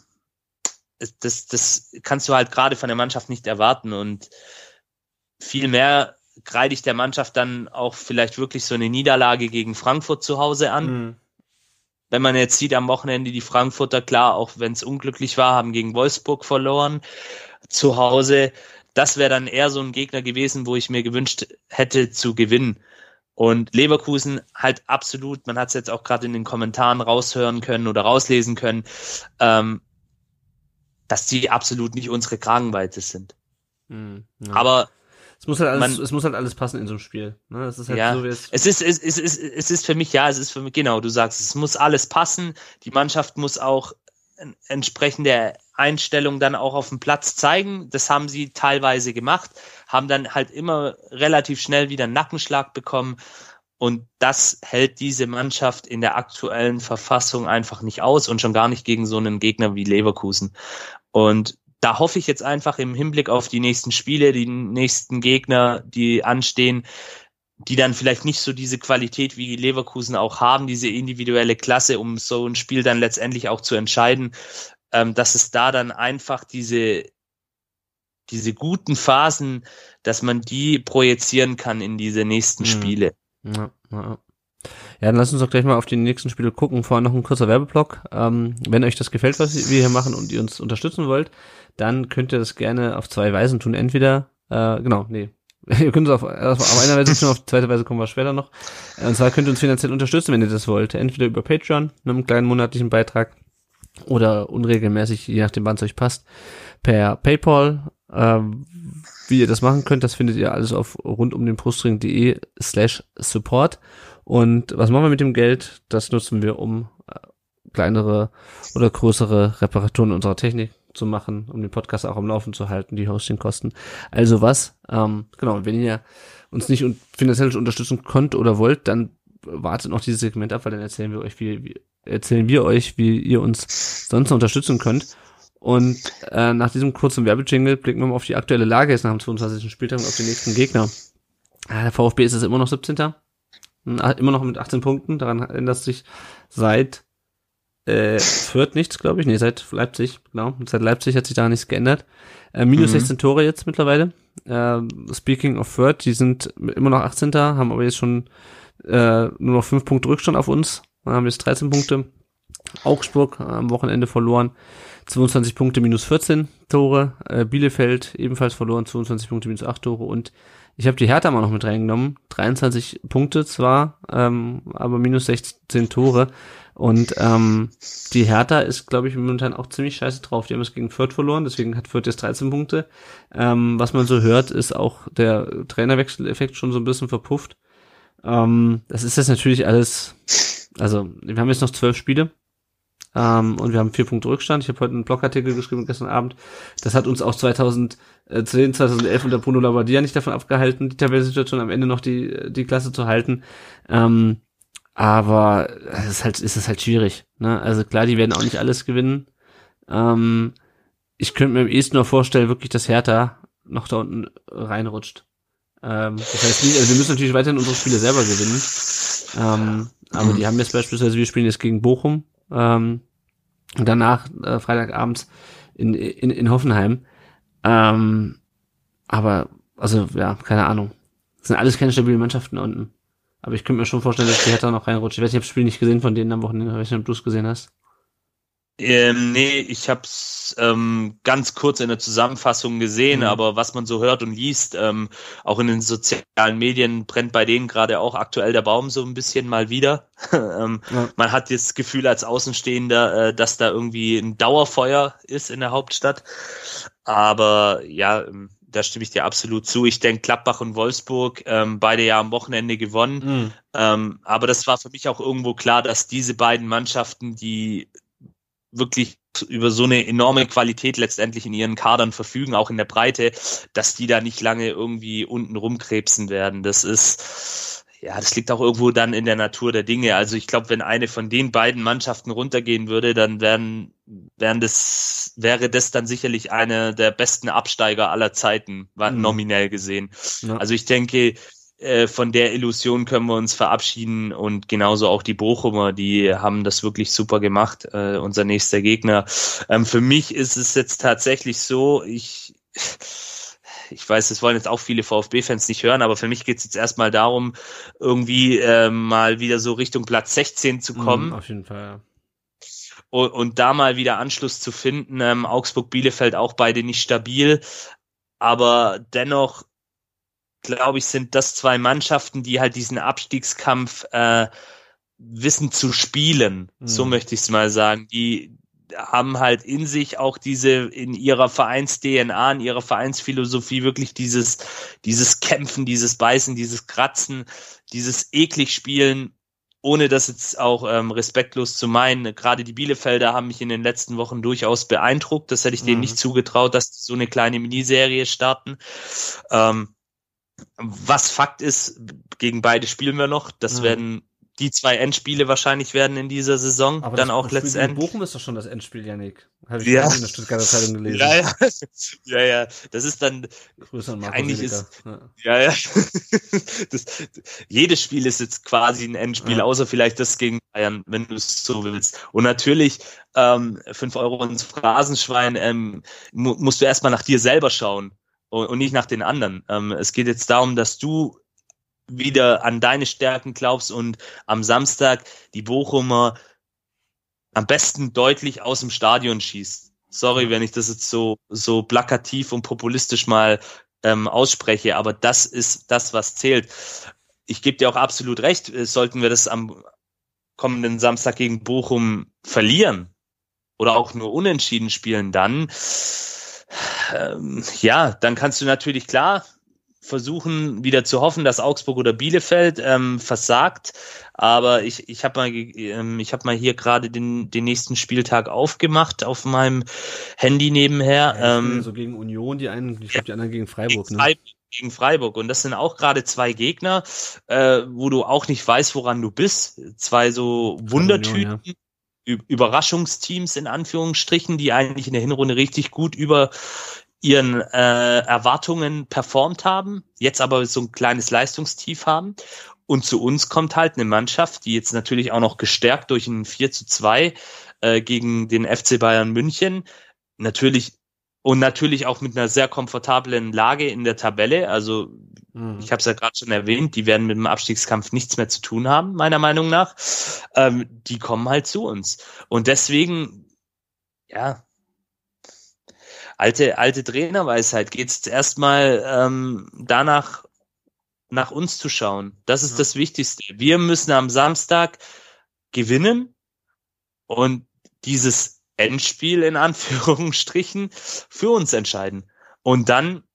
das, das kannst du halt gerade von der Mannschaft nicht erwarten und viel mehr kreide ich der Mannschaft dann auch vielleicht wirklich so eine Niederlage gegen Frankfurt zu Hause an. Mhm. Wenn man jetzt sieht am Wochenende die Frankfurter, klar, auch wenn es unglücklich war, haben gegen Wolfsburg verloren zu Hause. Das wäre dann eher so ein Gegner gewesen, wo ich mir gewünscht hätte zu gewinnen. Und Leverkusen halt absolut, man hat es jetzt auch gerade in den Kommentaren raushören können oder rauslesen können, ähm, dass die absolut nicht unsere Kragenweite sind. Mhm. Ja. Aber es muss halt alles, man- es muss halt alles passen in so einem Spiel. Ne? Es ist halt Ja, so, wie es, Es ist, es, es, es, es ist für mich, ja, es ist für mich, genau, du sagst, es muss alles passen. Die Mannschaft muss auch en- entsprechende Einstellung dann auch auf dem Platz zeigen. Das haben sie teilweise gemacht, haben dann halt immer relativ schnell wieder einen Nackenschlag bekommen. Und das hält diese Mannschaft in der aktuellen Verfassung einfach nicht aus und schon gar nicht gegen so einen Gegner wie Leverkusen. Und da hoffe ich jetzt einfach im Hinblick auf die nächsten Spiele, die nächsten Gegner, die anstehen, die dann vielleicht nicht so diese Qualität wie Leverkusen auch haben, diese individuelle Klasse, um so ein Spiel dann letztendlich auch zu entscheiden, ähm, dass es da dann einfach diese, diese guten Phasen, dass man die projizieren kann in diese nächsten Mhm. Spiele. Ja, ja. Ja, dann lasst uns doch gleich mal auf die nächsten Spiele gucken. Vorher noch ein kurzer Werbeblock. Ähm, wenn euch das gefällt, was wir hier machen und ihr uns unterstützen wollt, dann könnt ihr das gerne auf zwei Weisen tun. Entweder, äh, genau, nee, ihr könnt es auf, auf einer Weise tun, auf zweite Weise kommen wir später noch. Und zwar könnt ihr uns finanziell unterstützen, wenn ihr das wollt. Entweder über Patreon, einem kleinen monatlichen Beitrag, oder unregelmäßig, je nachdem, wann es euch passt, per PayPal. Ähm, wie ihr das machen könnt, das findet ihr alles auf rundumdenbrustring.de slash support. Und was machen wir mit dem Geld? Das nutzen wir, um äh, kleinere oder größere Reparaturen unserer Technik zu machen, um den Podcast auch am Laufen zu halten, die Hostingkosten. Also was? Ähm, genau, wenn ihr uns nicht finanziell unterstützen könnt oder wollt, dann wartet noch dieses Segment ab, weil dann erzählen wir euch, wie, wie erzählen wir euch, wie ihr uns sonst unterstützen könnt. Und äh, nach diesem kurzen Werbejingle blicken wir mal auf die aktuelle Lage jetzt nach dem 22. Spieltag und auf den nächsten Gegner. Ah, der VfB ist es immer noch 17. Immer noch mit 18 Punkten. Daran ändert sich seit äh, Fürth nichts, glaube ich. Nee, seit Leipzig, genau. Seit Leipzig hat sich da nichts geändert. Äh, minus mhm. 16 Tore jetzt mittlerweile. Äh, speaking of Fürth, die sind immer noch 18. haben aber jetzt schon äh, nur noch 5 Punkte Rückstand auf uns. Wir haben jetzt 13 Punkte. Augsburg am Wochenende verloren. 22 Punkte minus 14 Tore. Äh, Bielefeld ebenfalls verloren, 22 Punkte minus 8 Tore. Und ich habe die Hertha mal noch mit reingenommen. 23 Punkte zwar, ähm, aber minus 16 Tore. Und ähm, die Hertha ist, glaube ich, momentan auch ziemlich scheiße drauf. Die haben es gegen Fürth verloren, deswegen hat Fürth jetzt 13 Punkte. Ähm, was man so hört, ist auch der Trainerwechseleffekt schon so ein bisschen verpufft. Ähm, das ist jetzt natürlich alles, also wir haben jetzt noch zwölf Spiele ähm, und wir haben vier Punkte Rückstand. Ich habe heute einen Blogartikel geschrieben gestern Abend. Das hat uns auch 2010, 2011 unter Bruno Labbadia nicht davon abgehalten, die Tabellensituation am Ende noch die, die Klasse zu halten. Ähm, aber es ist halt, ist es halt schwierig. Ne? Also klar, die werden auch nicht alles gewinnen. Ähm, ich könnte mir am ehesten nur vorstellen, wirklich, dass Hertha noch da unten reinrutscht. Ähm, das heißt nicht, also wir müssen natürlich weiterhin unsere Spiele selber gewinnen. Ähm, aber die haben jetzt beispielsweise, wir spielen jetzt gegen Bochum, ähm, und danach äh, Freitagabends in, in, in Hoffenheim. Ähm, aber, also, ja, keine Ahnung. Das sind alles keine stabilen Mannschaften unten. Aber ich könnte mir schon vorstellen, dass die Hertha noch reinrutscht. Ich weiß nicht, ich habe das Spiel nicht gesehen von denen am Wochenende. Ich weiß nicht, ob du es gesehen hast. Ähm, nee, ich habe es ähm, ganz kurz in der Zusammenfassung gesehen, mhm. aber was man so hört und liest, ähm, auch in den sozialen Medien brennt bei denen gerade auch aktuell der Baum so ein bisschen mal wieder. ähm, ja. Man hat das Gefühl als Außenstehender, äh, dass da irgendwie ein Dauerfeuer ist in der Hauptstadt. Aber ja, ähm, da stimme ich dir absolut zu. Ich denke, Klappbach und Wolfsburg, ähm, beide ja am Wochenende gewonnen. Mhm. Ähm, aber das war für mich auch irgendwo klar, dass diese beiden Mannschaften, die wirklich über so eine enorme Qualität letztendlich in ihren Kadern verfügen, auch in der Breite, dass die da nicht lange irgendwie unten rumkrebsen werden. Das ist, ja, das liegt auch irgendwo dann in der Natur der Dinge. Also ich glaube, wenn eine von den beiden Mannschaften runtergehen würde, dann wären, wären das, wäre das dann sicherlich eine der besten Absteiger aller Zeiten, mhm. nominell gesehen. Ja. Also ich denke, äh, von der Illusion können wir uns verabschieden und genauso auch die Bochumer, die haben das wirklich super gemacht, äh, unser nächster Gegner. Ähm, für mich ist es jetzt tatsächlich so, ich ich weiß, das wollen jetzt auch viele VfB-Fans nicht hören, aber für mich geht es jetzt erstmal darum, irgendwie äh, mal wieder so Richtung Platz 16 zu kommen. Mm, auf jeden Fall, ja. Und, und da mal wieder Anschluss zu finden. Ähm, Augsburg, Bielefeld auch beide nicht stabil, aber dennoch glaube ich, sind das zwei Mannschaften, die halt diesen Abstiegskampf äh, wissen zu spielen. Mhm. So möchte ich es mal sagen. Die haben halt in sich auch diese, in ihrer Vereins-DNA, in ihrer Vereinsphilosophie wirklich dieses, dieses Kämpfen, dieses Beißen, dieses Kratzen, dieses eklig Spielen, ohne das jetzt auch ähm, respektlos zu meinen. Gerade die Bielefelder haben mich in den letzten Wochen durchaus beeindruckt. Das hätte ich denen mhm. nicht zugetraut, dass die so eine kleine Miniserie starten. Ähm, was Fakt ist, gegen beide spielen wir noch. Das mhm. werden die zwei Endspiele wahrscheinlich werden in dieser Saison Aber dann auch letztendlich. Bochum ist doch schon das Endspiel, Janik. Habe ich ja. in der Stuttgarter Zeitung gelesen. Ja, ja. ja, ja. Das ist dann eigentlich ist ja, ja. das, jedes Spiel ist jetzt quasi ein Endspiel, ja. außer vielleicht das gegen Bayern, wenn du es so willst. Und natürlich ähm, fünf Euro ins Phrasenschwein ähm, mu musst du erstmal nach dir selber schauen und, nicht nach den anderen. Ähm, es geht jetzt darum, dass du wieder an deine Stärken glaubst und am Samstag die Bochumer am besten deutlich aus dem Stadion schießt. Sorry, wenn ich das jetzt so, so plakativ und populistisch mal ähm, ausspreche, aber das ist das, was zählt. Ich gebe dir auch absolut recht, äh, sollten wir das am kommenden Samstag gegen Bochum verlieren oder auch nur unentschieden spielen, dann ähm, ja, dann kannst du natürlich klar versuchen, wieder zu hoffen, dass Augsburg oder Bielefeld ähm, versagt. Aber ich, ich habe mal, ähm, ich hab mal hier gerade den, den nächsten Spieltag aufgemacht auf meinem Handy nebenher. Ja, ähm, so gegen Union, die einen, ich glaube, die anderen gegen Freiburg. gegen Ne? Freiburg, gegen Freiburg. Und das sind auch gerade zwei Gegner, äh, wo du auch nicht weißt, woran du bist. Zwei so Wundertüten. Union, Ü- Überraschungsteams in Anführungsstrichen, die eigentlich in der Hinrunde richtig gut über ihren äh, Erwartungen performt haben, jetzt aber so ein kleines Leistungstief haben. Und zu uns kommt halt eine Mannschaft, die jetzt natürlich auch noch gestärkt durch ein 4 zu 2 äh, gegen den FC Bayern München natürlich und natürlich auch mit einer sehr komfortablen Lage in der Tabelle. Also. Ich habe es ja gerade schon erwähnt, die werden mit dem Abstiegskampf nichts mehr zu tun haben, meiner Meinung nach. Ähm, die kommen halt zu uns. Und deswegen, ja, alte, alte Trainerweisheit geht es erstmal ähm, danach, nach uns zu schauen. Das ist Ja. das Wichtigste. Wir müssen am Samstag gewinnen und dieses Endspiel in Anführungsstrichen für uns entscheiden. Und dann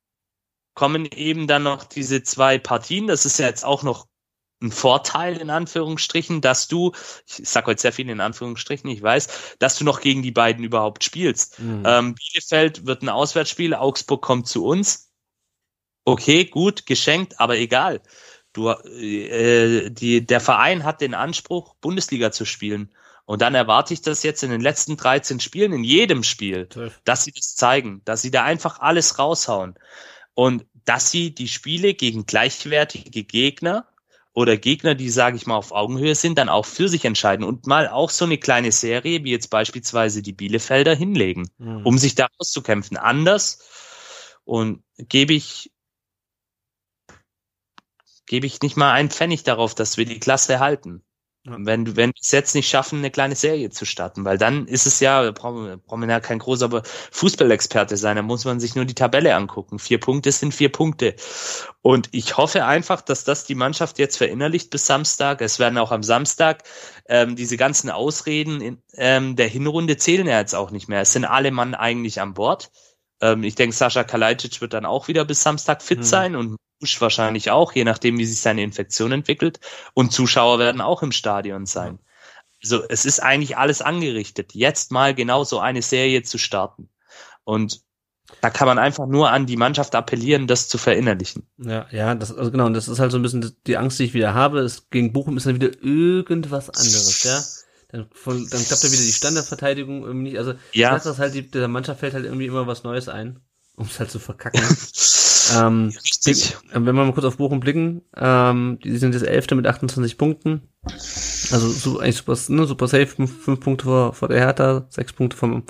kommen eben dann noch diese zwei Partien. Das ist ja jetzt auch noch ein Vorteil in Anführungsstrichen, dass du, ich sag heute sehr viel in Anführungsstrichen, ich weiß, dass du noch gegen die beiden überhaupt spielst. Mhm. Ähm, Bielefeld wird ein Auswärtsspiel, Augsburg kommt zu uns. Okay, gut, geschenkt, aber egal. Du, äh, die, der Verein hat den Anspruch, Bundesliga zu spielen. Und dann erwarte ich das jetzt in den letzten 13 Spielen, in jedem Spiel, dass sie das zeigen, dass sie da einfach alles raushauen. Und dass sie die Spiele gegen gleichwertige Gegner oder Gegner, die, sage ich mal, auf Augenhöhe sind, dann auch für sich entscheiden und mal auch so eine kleine Serie, wie jetzt beispielsweise die Bielefelder, hinlegen, Mhm. um sich da auszukämpfen. Anders und gebe ich gebe ich nicht mal einen Pfennig darauf, dass wir die Klasse halten. Ja. Wenn, du- wenn wir es jetzt nicht schaffen, eine kleine Serie zu starten, weil dann ist es ja, da brauchen wir, brauchen wir ja kein großer Fußballexperte sein, da muss man sich nur die Tabelle angucken. Vier Punkte sind vier Punkte. Und ich hoffe einfach, dass das die Mannschaft jetzt verinnerlicht bis Samstag. Es werden auch am Samstag ähm, diese ganzen Ausreden in, ähm, der Hinrunde zählen ja jetzt auch nicht mehr. Es sind alle Mann eigentlich an Bord. Ähm, ich denke, Sascha Kalajdzic wird dann auch wieder bis Samstag fit Hm. sein und Busch wahrscheinlich auch, je nachdem, wie sich seine Infektion entwickelt. Und Zuschauer werden auch im Stadion sein. Also es ist eigentlich alles angerichtet, jetzt mal genau so eine Serie zu starten. Und da kann man einfach nur an die Mannschaft appellieren, das zu verinnerlichen. Ja, ja, das, also genau, und das ist halt so ein bisschen die Angst, die ich wieder habe. Es, gegen Bochum ist dann wieder irgendwas anderes, ja. Dann, von, dann klappt ja wieder die Standardverteidigung irgendwie nicht. Also, Ja. ich sag das halt, die, der Mannschaft fällt halt irgendwie immer was Neues ein, um es halt zu verkacken. ähm, Richtig. Wenn wir mal kurz auf Bochum blicken, ähm, die sind jetzt Elfte mit 28 Punkten. Also so, eigentlich super, ne, super safe, fünf, fünf Punkte vor, vor der Hertha, sechs Punkte vom,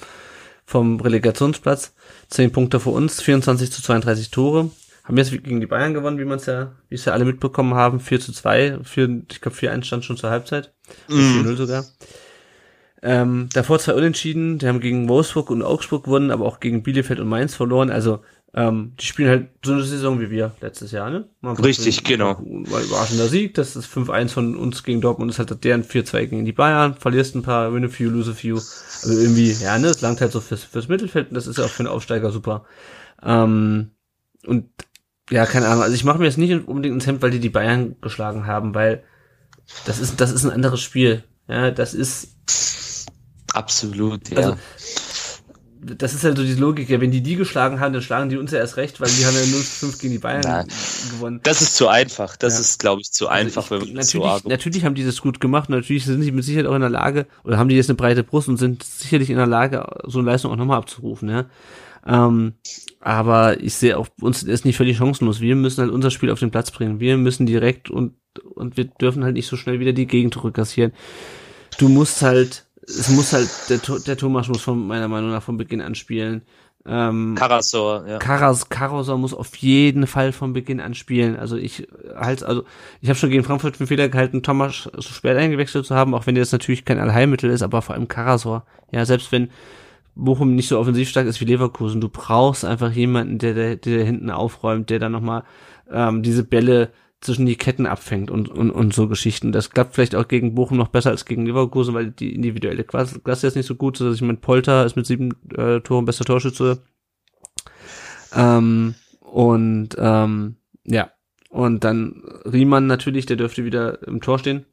vom Relegationsplatz, zehn Punkte vor uns, 24 zu 32 Tore. Haben jetzt gegen die Bayern gewonnen, wie man es ja, wie es ja alle mitbekommen haben, 4 zu 2, 4, ich glaube 4-1 stand schon zur Halbzeit, Mhm. 4-0 sogar. Ähm, davor zwei Unentschieden, die haben gegen Wolfsburg und Augsburg gewonnen, aber auch gegen Bielefeld und Mainz verloren. Also ähm, die spielen halt so eine Saison wie wir letztes Jahr, ne? Mal Richtig, ein- genau. Ein überraschender Sieg, das ist 5-1 von uns gegen Dortmund, ist halt deren 4-2 gegen die Bayern, verlierst ein paar, win a few, lose a few. Also irgendwie, ja, ne, es langt halt so fürs, fürs Mittelfeld und das ist ja auch für einen Aufsteiger super. Ähm, und ja, keine Ahnung, also ich mache mir jetzt nicht unbedingt ins Hemd, weil die die Bayern geschlagen haben, weil das ist, das ist ein anderes Spiel. Ja, das ist, Absolut, ja. also, das ist halt so die Logik, ja, wenn die die geschlagen haben, dann schlagen die uns ja erst recht, weil die haben ja 0-5 gegen die Bayern Nein. gewonnen. das ist zu einfach. Das Ja. ist, glaube ich, zu einfach, Also wenn ich, man das so natürlich, argumentiert. natürlich haben die das gut gemacht, natürlich sind sie mit Sicherheit auch in der Lage, oder haben die jetzt eine breite Brust und sind sicherlich in der Lage, so eine Leistung auch nochmal abzurufen, ja. Ähm, aber ich sehe auch, uns ist nicht völlig chancenlos. Wir müssen halt unser Spiel auf den Platz bringen. Wir müssen direkt und, und wir dürfen halt nicht so schnell wieder die Gegentore kassieren. Du musst halt, es muss halt, der, der Thomas muss von meiner Meinung nach von Beginn an spielen. Ähm, Karasor, ja. Karas, Karasor muss auf jeden Fall von Beginn an spielen. Also ich halt, also ich habe schon gegen Frankfurt den Fehler gehalten, Thomas so spät eingewechselt zu haben, auch wenn das natürlich kein Allheilmittel ist, aber vor allem Karasor. Ja, selbst wenn Bochum nicht so offensiv stark ist wie Leverkusen, du brauchst einfach jemanden, der, der, der hinten aufräumt, der dann nochmal ähm, diese Bälle zwischen die Ketten abfängt und, und, und so Geschichten. Das klappt vielleicht auch gegen Bochum noch besser als gegen Leverkusen, weil die individuelle Klasse, ist nicht so gut. Also ich meine, Polter ist mit sieben äh, Toren bester Torschütze. Ähm, und ähm, ja, und dann Riemann natürlich, der dürfte wieder im Tor stehen.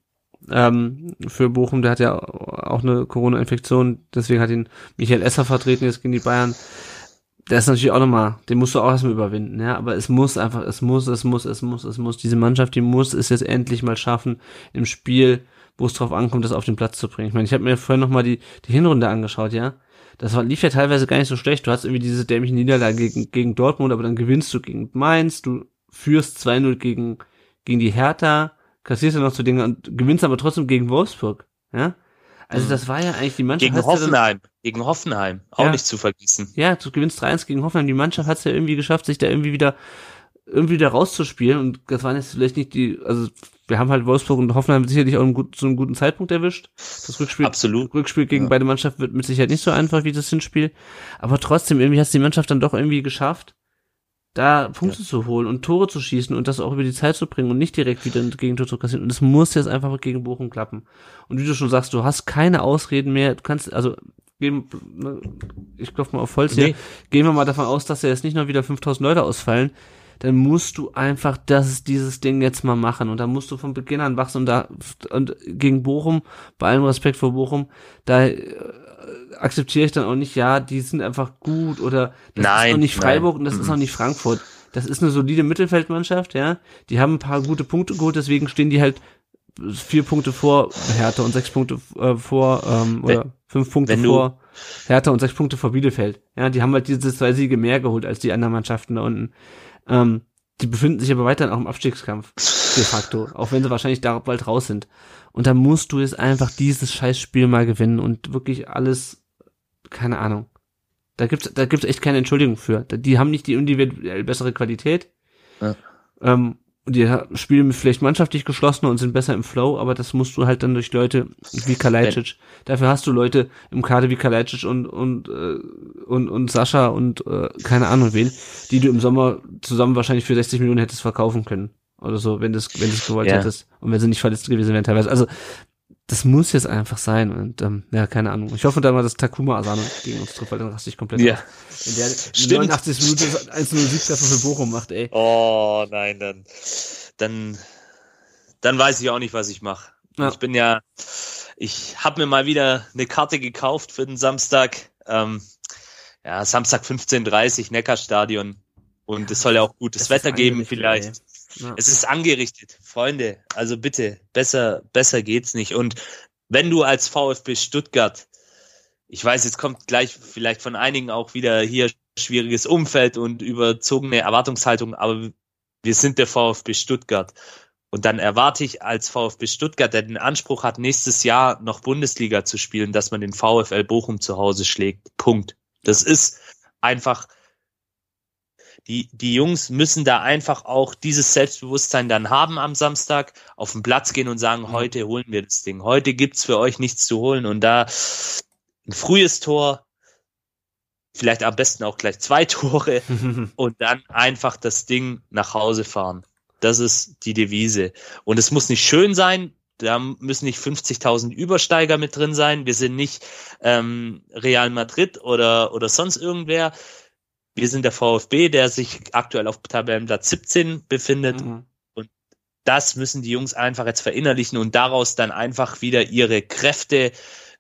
Ähm, für Bochum, der hat ja auch eine Corona-Infektion, deswegen hat ihn Michael Esser vertreten jetzt gegen die Bayern das ist natürlich auch nochmal, den musst du auch erstmal überwinden, ja, aber es muss einfach, es muss, es muss, es muss, es muss, diese Mannschaft, die muss es jetzt endlich mal schaffen, im Spiel, wo es drauf ankommt, das auf den Platz zu bringen. Ich meine, ich habe mir vorhin nochmal die, die Hinrunde angeschaut, ja, das war, lief ja teilweise gar nicht so schlecht, du hast irgendwie diese dämliche Niederlage gegen, gegen Dortmund, aber dann gewinnst du gegen Mainz, du führst 2-0 gegen, gegen die Hertha, kassierst ja noch zu Dinge und gewinnst aber trotzdem gegen Wolfsburg, ja, also Mhm. das war ja eigentlich die Mannschaft. Gegen hat's ja Hoffenheim. Gegen Hoffenheim. Auch Ja. nicht zu vergessen. Ja, du gewinnst 3-1 gegen Hoffenheim. Die Mannschaft hat es ja irgendwie geschafft, sich da irgendwie wieder irgendwie wieder rauszuspielen. Und das waren jetzt vielleicht nicht die, also wir haben halt Wolfsburg und Hoffenheim sicherlich auch einen gut, zu einem guten Zeitpunkt erwischt. Das Rückspiel, Absolut. Rückspiel gegen beide Mannschaften wird mit Sicherheit nicht so einfach wie das Hinspiel. Aber trotzdem, irgendwie hat es die Mannschaft dann doch irgendwie geschafft, da Punkte zu holen und Tore zu schießen und das auch über die Zeit zu bringen und nicht direkt wieder ein Gegentor zu kassieren. Und das muss jetzt einfach gegen Bochum klappen. Und wie du schon sagst, du hast keine Ausreden mehr. Du kannst, also, gehen, ne, ich klopfe mal auf Holz hier. Nee. Gehen wir mal davon aus, dass ja jetzt nicht noch wieder 5000 Leute ausfallen. Dann musst du einfach das, dieses Ding jetzt mal machen. Und dann musst du von Beginn an wachsen und da, und gegen Bochum, bei allem Respekt vor Bochum, da, äh, akzeptiere ich dann auch nicht, ja, die sind einfach gut oder das ist Nein, auch nicht Freiburg nein. und das ist Mhm. auch nicht Frankfurt. Das ist eine solide Mittelfeldmannschaft, ja. Die haben ein paar gute Punkte geholt, deswegen stehen die halt vier Punkte vor Hertha und sechs Punkte äh, vor ähm, Wenn- oder fünf Punkte wenn vor Hertha und sechs Punkte vor Bielefeld. Ja, die haben halt diese zwei Siege mehr geholt als die anderen Mannschaften da unten. Ähm, die befinden sich aber weiterhin auch im Abstiegskampf, de facto, auch wenn sie wahrscheinlich da bald raus sind. Und da musst du jetzt einfach dieses Scheißspiel mal gewinnen und wirklich alles, keine Ahnung. Da gibt's, da gibt's echt keine Entschuldigung für. Die haben nicht die individuell bessere Qualität. Ja. Ähm, die spielen vielleicht mannschaftlich geschlossener und sind besser im Flow, aber das musst du halt dann durch Leute wie Kalajdzic. Dafür hast du Leute im Kader wie Kalajdzic und und äh, und und Sascha und äh, keine Ahnung wen, die du im Sommer zusammen wahrscheinlich für 60 Millionen hättest verkaufen können oder so, wenn das wenn du es gewollt Ja. hättest und wenn sie nicht verletzt gewesen wären teilweise. Also das muss jetzt einfach sein und ähm, ja, keine Ahnung. Ich hoffe dann mal, dass Takuma Asano gegen uns trifft, weil dann raste ich komplett Ja. aus. Wenn der Stimmt. 89 Minuten 1-0 Siegtreffer für Bochum macht, ey. Oh nein, dann, dann, dann weiß ich auch nicht, was ich mache. Ja. Ich bin ja, ich habe mir mal wieder eine Karte gekauft für den Samstag. Ähm, ja, Samstag 15:30 Neckarstadion und es soll ja auch gutes Wetter geben vielleicht. Ja. Es ist angerichtet, Freunde. Also bitte, besser, besser geht's nicht. Und wenn du als VfB Stuttgart, ich weiß, jetzt kommt gleich vielleicht von einigen auch wieder hier schwieriges Umfeld und überzogene Erwartungshaltung, aber wir sind der VfB Stuttgart. Und dann erwarte ich als VfB Stuttgart, der den Anspruch hat, nächstes Jahr noch Bundesliga zu spielen, dass man den VfL Bochum zu Hause schlägt. Punkt. Das ist einfach, die, die Jungs müssen da einfach auch dieses Selbstbewusstsein dann haben am Samstag, auf den Platz gehen und sagen, heute holen wir das Ding. Heute gibt's für euch nichts zu holen. Und da ein frühes Tor, vielleicht am besten auch gleich zwei Tore und dann einfach das Ding nach Hause fahren. Das ist die Devise. Und es muss nicht schön sein. Da müssen nicht 50.000 Übersteiger mit drin sein. Wir sind nicht ähm, Real Madrid oder, oder sonst irgendwer. Wir sind der VfB, der sich aktuell auf Tabellenplatz 17 befindet. Mhm. Das müssen die Jungs einfach jetzt verinnerlichen und daraus dann einfach wieder ihre Kräfte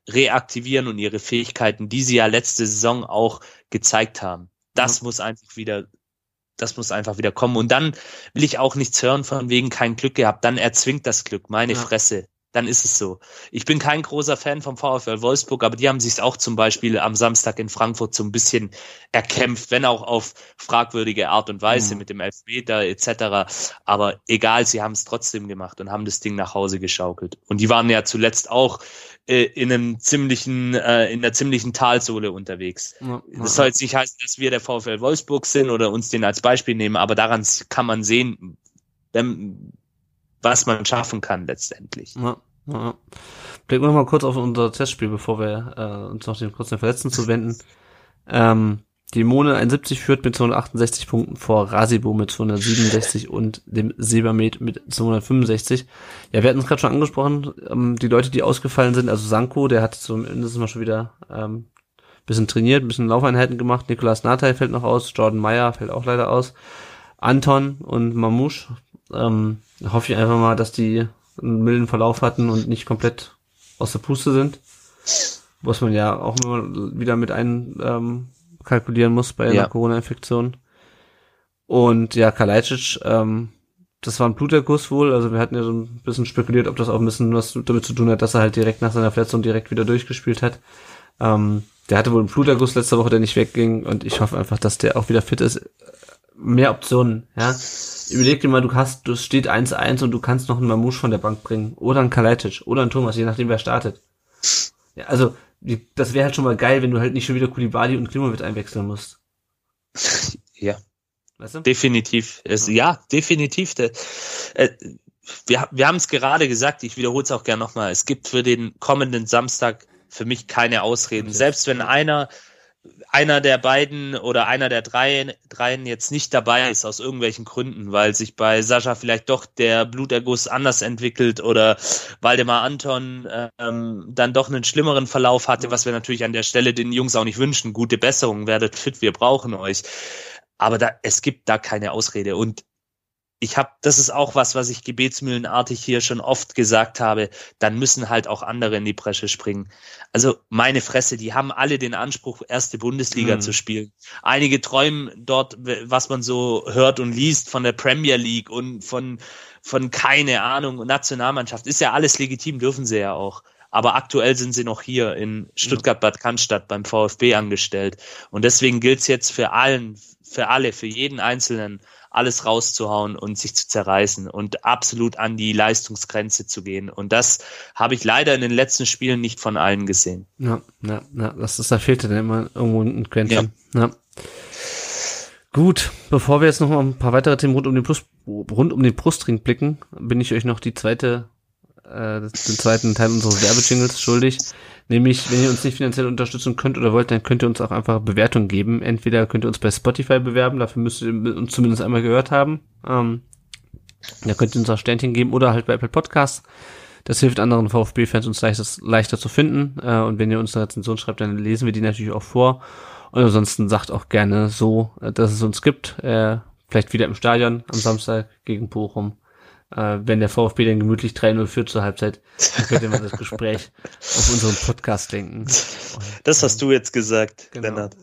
reaktivieren und ihre Fähigkeiten, die sie ja letzte Saison auch gezeigt haben. Das muss einfach wieder, das muss einfach wieder kommen. Und dann will ich auch nichts hören von wegen kein Glück gehabt. Dann erzwingt das Glück. Meine Ja. Fresse. Dann ist es so. Ich bin kein großer Fan vom VfL Wolfsburg, aber die haben sich auch zum Beispiel am Samstag in Frankfurt so ein bisschen erkämpft, wenn auch auf fragwürdige Art und Weise mhm. mit dem Elfmeter etc. Aber egal, sie haben es trotzdem gemacht und haben das Ding nach Hause geschaukelt. Und die waren ja zuletzt auch äh, in einem ziemlichen, äh, in der ziemlichen Talsohle unterwegs. Ja, das soll jetzt nicht heißen, dass wir der VfL Wolfsburg sind oder uns den als Beispiel nehmen, aber daran kann man sehen, wenn, was man schaffen kann letztendlich. Ja, ja. Blicken wir mal kurz auf unser Testspiel, bevor wir äh, uns noch den kurzen Verletzten zuwenden. Ähm, die Mone 71 führt mit 268 Punkten vor Rasibo mit 267 und dem Silbermed mit 265. Ja, wir hatten es gerade schon angesprochen, ähm, die Leute, die ausgefallen sind, also Sanko, der hat zumindest mal schon wieder ähm, bisschen trainiert, bisschen Laufeinheiten gemacht. Nikolas Natai fällt noch aus, Jordan Meyer fällt auch leider aus. Anton und Mamouche ähm, hoffe ich einfach mal, dass die einen milden Verlauf hatten und nicht komplett aus der Puste sind. Was man ja auch immer wieder mit ein ähm, kalkulieren muss bei einer Corona-Infektion. Und ja, Kalajdzic, ähm, das war ein Bluterguss wohl. Also wir hatten ja so ein bisschen spekuliert, ob das auch ein bisschen was damit zu tun hat, dass er halt direkt nach seiner Verletzung direkt wieder durchgespielt hat. Ähm, der hatte wohl einen Bluterguss letzte Woche, der nicht wegging. Und ich hoffe einfach, dass der auch wieder fit ist. Mehr Optionen, ja. Überleg dir mal, du hast, du steht 1-1 und du kannst noch einen Mamouche von der Bank bringen. Oder einen Kalajdzic. Oder einen Thomas, je nachdem wer startet. Ja, also, das wäre halt schon mal geil, wenn du halt nicht schon wieder Kulibali und Klimovic einwechseln musst. Ja. Weißt du? Definitiv. Es, ja, definitiv. Der, äh, wir wir haben es gerade gesagt, ich wiederhole es auch gern nochmal. Es gibt für den kommenden Samstag für mich keine Ausreden. Selbst wenn einer einer der beiden oder einer der dreien, dreien jetzt nicht dabei ist aus irgendwelchen Gründen, weil sich bei Sascha vielleicht doch der Bluterguss anders entwickelt oder Waldemar Anton ähm, dann doch einen schlimmeren Verlauf hatte, was wir natürlich an der Stelle den Jungs auch nicht wünschen. Gute Besserung, werdet fit, wir brauchen euch. Aber da, es gibt da keine Ausrede. Und ich habe, das ist auch was, was ich gebetsmühlenartig hier schon oft gesagt habe, dann müssen halt auch andere in die Bresche springen. Also meine Fresse, die haben alle den Anspruch, erste Bundesliga mhm. zu spielen. Einige träumen dort, was man so hört und liest von der Premier League und von, von keine Ahnung, Nationalmannschaft. Ist ja alles legitim, dürfen sie ja auch. Aber aktuell sind sie noch hier in Stuttgart-Bad Cannstatt beim VfB angestellt. Und deswegen gilt es jetzt für allen, für alle, für jeden Einzelnen, alles rauszuhauen und sich zu zerreißen und absolut an die Leistungsgrenze zu gehen. Und das habe ich leider in den letzten Spielen nicht von allen gesehen. Ja, ja, ja das ist, da fehlte dann immer irgendwo ein Quäntchen. Ja. ja. Gut, bevor wir jetzt noch mal ein paar weitere Themen rund um den Brust, rund um den Brustring blicken, bin ich euch noch die zweite, äh, den zweiten Teil unseres Werbejingles schuldig. Nämlich, wenn ihr uns nicht finanziell unterstützen könnt oder wollt, dann könnt ihr uns auch einfach Bewertungen geben. Entweder könnt ihr uns bei Spotify bewerben, dafür müsst ihr uns zumindest einmal gehört haben. Ähm, da könnt ihr uns auch Sternchen geben oder halt bei Apple Podcasts. Das hilft anderen VfB-Fans uns leichter, leichter zu finden. Äh, und wenn ihr uns eine Rezension schreibt, dann lesen wir die natürlich auch vor. Und ansonsten sagt auch gerne so, äh, dass es uns gibt. Äh, vielleicht wieder im Stadion am Samstag gegen Bochum äh, wenn der VfB dann gemütlich 3-0 führt zur Halbzeit, dann könnte man das Gespräch auf unseren Podcast denken. Und, das hast du jetzt gesagt, genau, Lennart.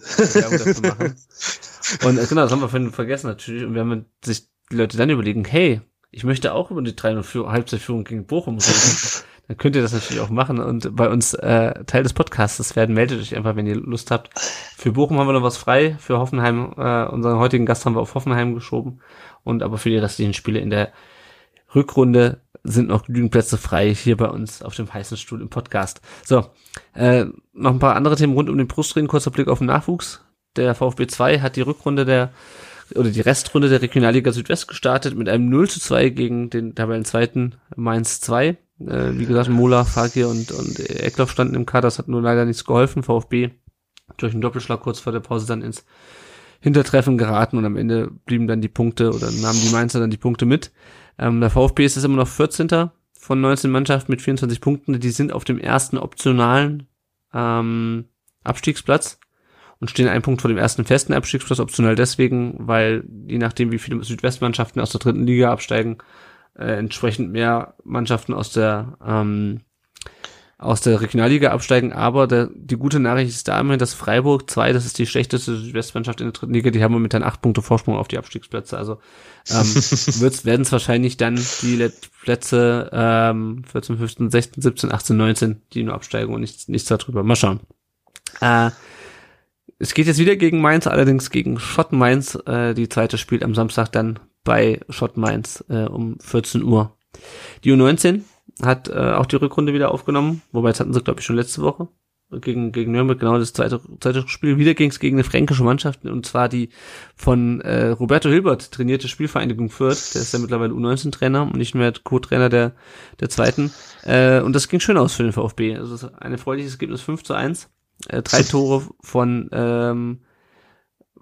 Und äh, genau, das haben wir vorhin vergessen natürlich. Und wir haben sich die Leute dann überlegen, hey, ich möchte auch über die 3-0 Halbzeitführung gegen Bochum reden. dann könnt ihr das natürlich auch machen und bei uns äh, Teil des Podcasts werden. Meldet euch einfach, wenn ihr Lust habt. Für Bochum haben wir noch was frei. Für Hoffenheim, äh, unseren heutigen Gast haben wir auf Hoffenheim geschoben. Und aber für die restlichen Spiele in der Rückrunde sind noch genügend Plätze frei hier bei uns auf dem heißen Stuhl im Podcast. So, äh, noch ein paar andere Themen rund um den Brustring. Kurzer Blick auf den Nachwuchs. Der VfB 2 hat die Rückrunde der oder die Restrunde der Regionalliga Südwest gestartet mit einem 0 zu 2 gegen den Tabellenzweiten Mainz 2. Äh, wie gesagt, Mola, Fakir und, und Eckloff standen im Kader. Das hat nur leider nichts geholfen. VfB durch einen Doppelschlag kurz vor der Pause dann ins Hintertreffen geraten und am Ende blieben dann die Punkte oder nahmen die Mainzer dann die Punkte mit. Ähm, der VfB ist jetzt immer noch 14. von 19 Mannschaften mit 24 Punkten. Die sind auf dem ersten optionalen ähm, Abstiegsplatz und stehen einen Punkt vor dem ersten festen Abstiegsplatz, optional deswegen, weil je nachdem, wie viele Südwestmannschaften aus der dritten Liga absteigen, äh, entsprechend mehr Mannschaften aus der ähm, aus der Regionalliga absteigen, aber der, die gute Nachricht ist da immerhin, dass Freiburg 2, das ist die schlechteste Südwestmannschaft in der dritten Liga, die haben momentan acht Punkte Vorsprung auf die Abstiegsplätze. Also ähm, werden es wahrscheinlich dann die Let Plätze ähm, 14, 15, 16, 17, 18, 19, die nur absteigen und nichts, nichts darüber. Mal schauen. Äh, es geht jetzt wieder gegen Mainz, allerdings gegen Schott Mainz. Äh, die zweite spielt am Samstag dann bei Schott Mainz äh, um 14 Uhr. Die U19 hat äh, auch die Rückrunde wieder aufgenommen, wobei jetzt hatten sie, glaube ich, schon letzte Woche gegen, gegen Nürnberg, genau das zweite, zweite Spiel. Wieder ging es gegen eine fränkische Mannschaft, und zwar die von äh, Roberto Hilbert trainierte Spielvereinigung Fürth. Der ist ja mittlerweile U19-Trainer und nicht mehr Co-Trainer der, der zweiten. Äh, und das ging schön aus für den VfB. Also ein erfreuliches Ergebnis 5 zu 1. Äh, drei Tore von, ähm,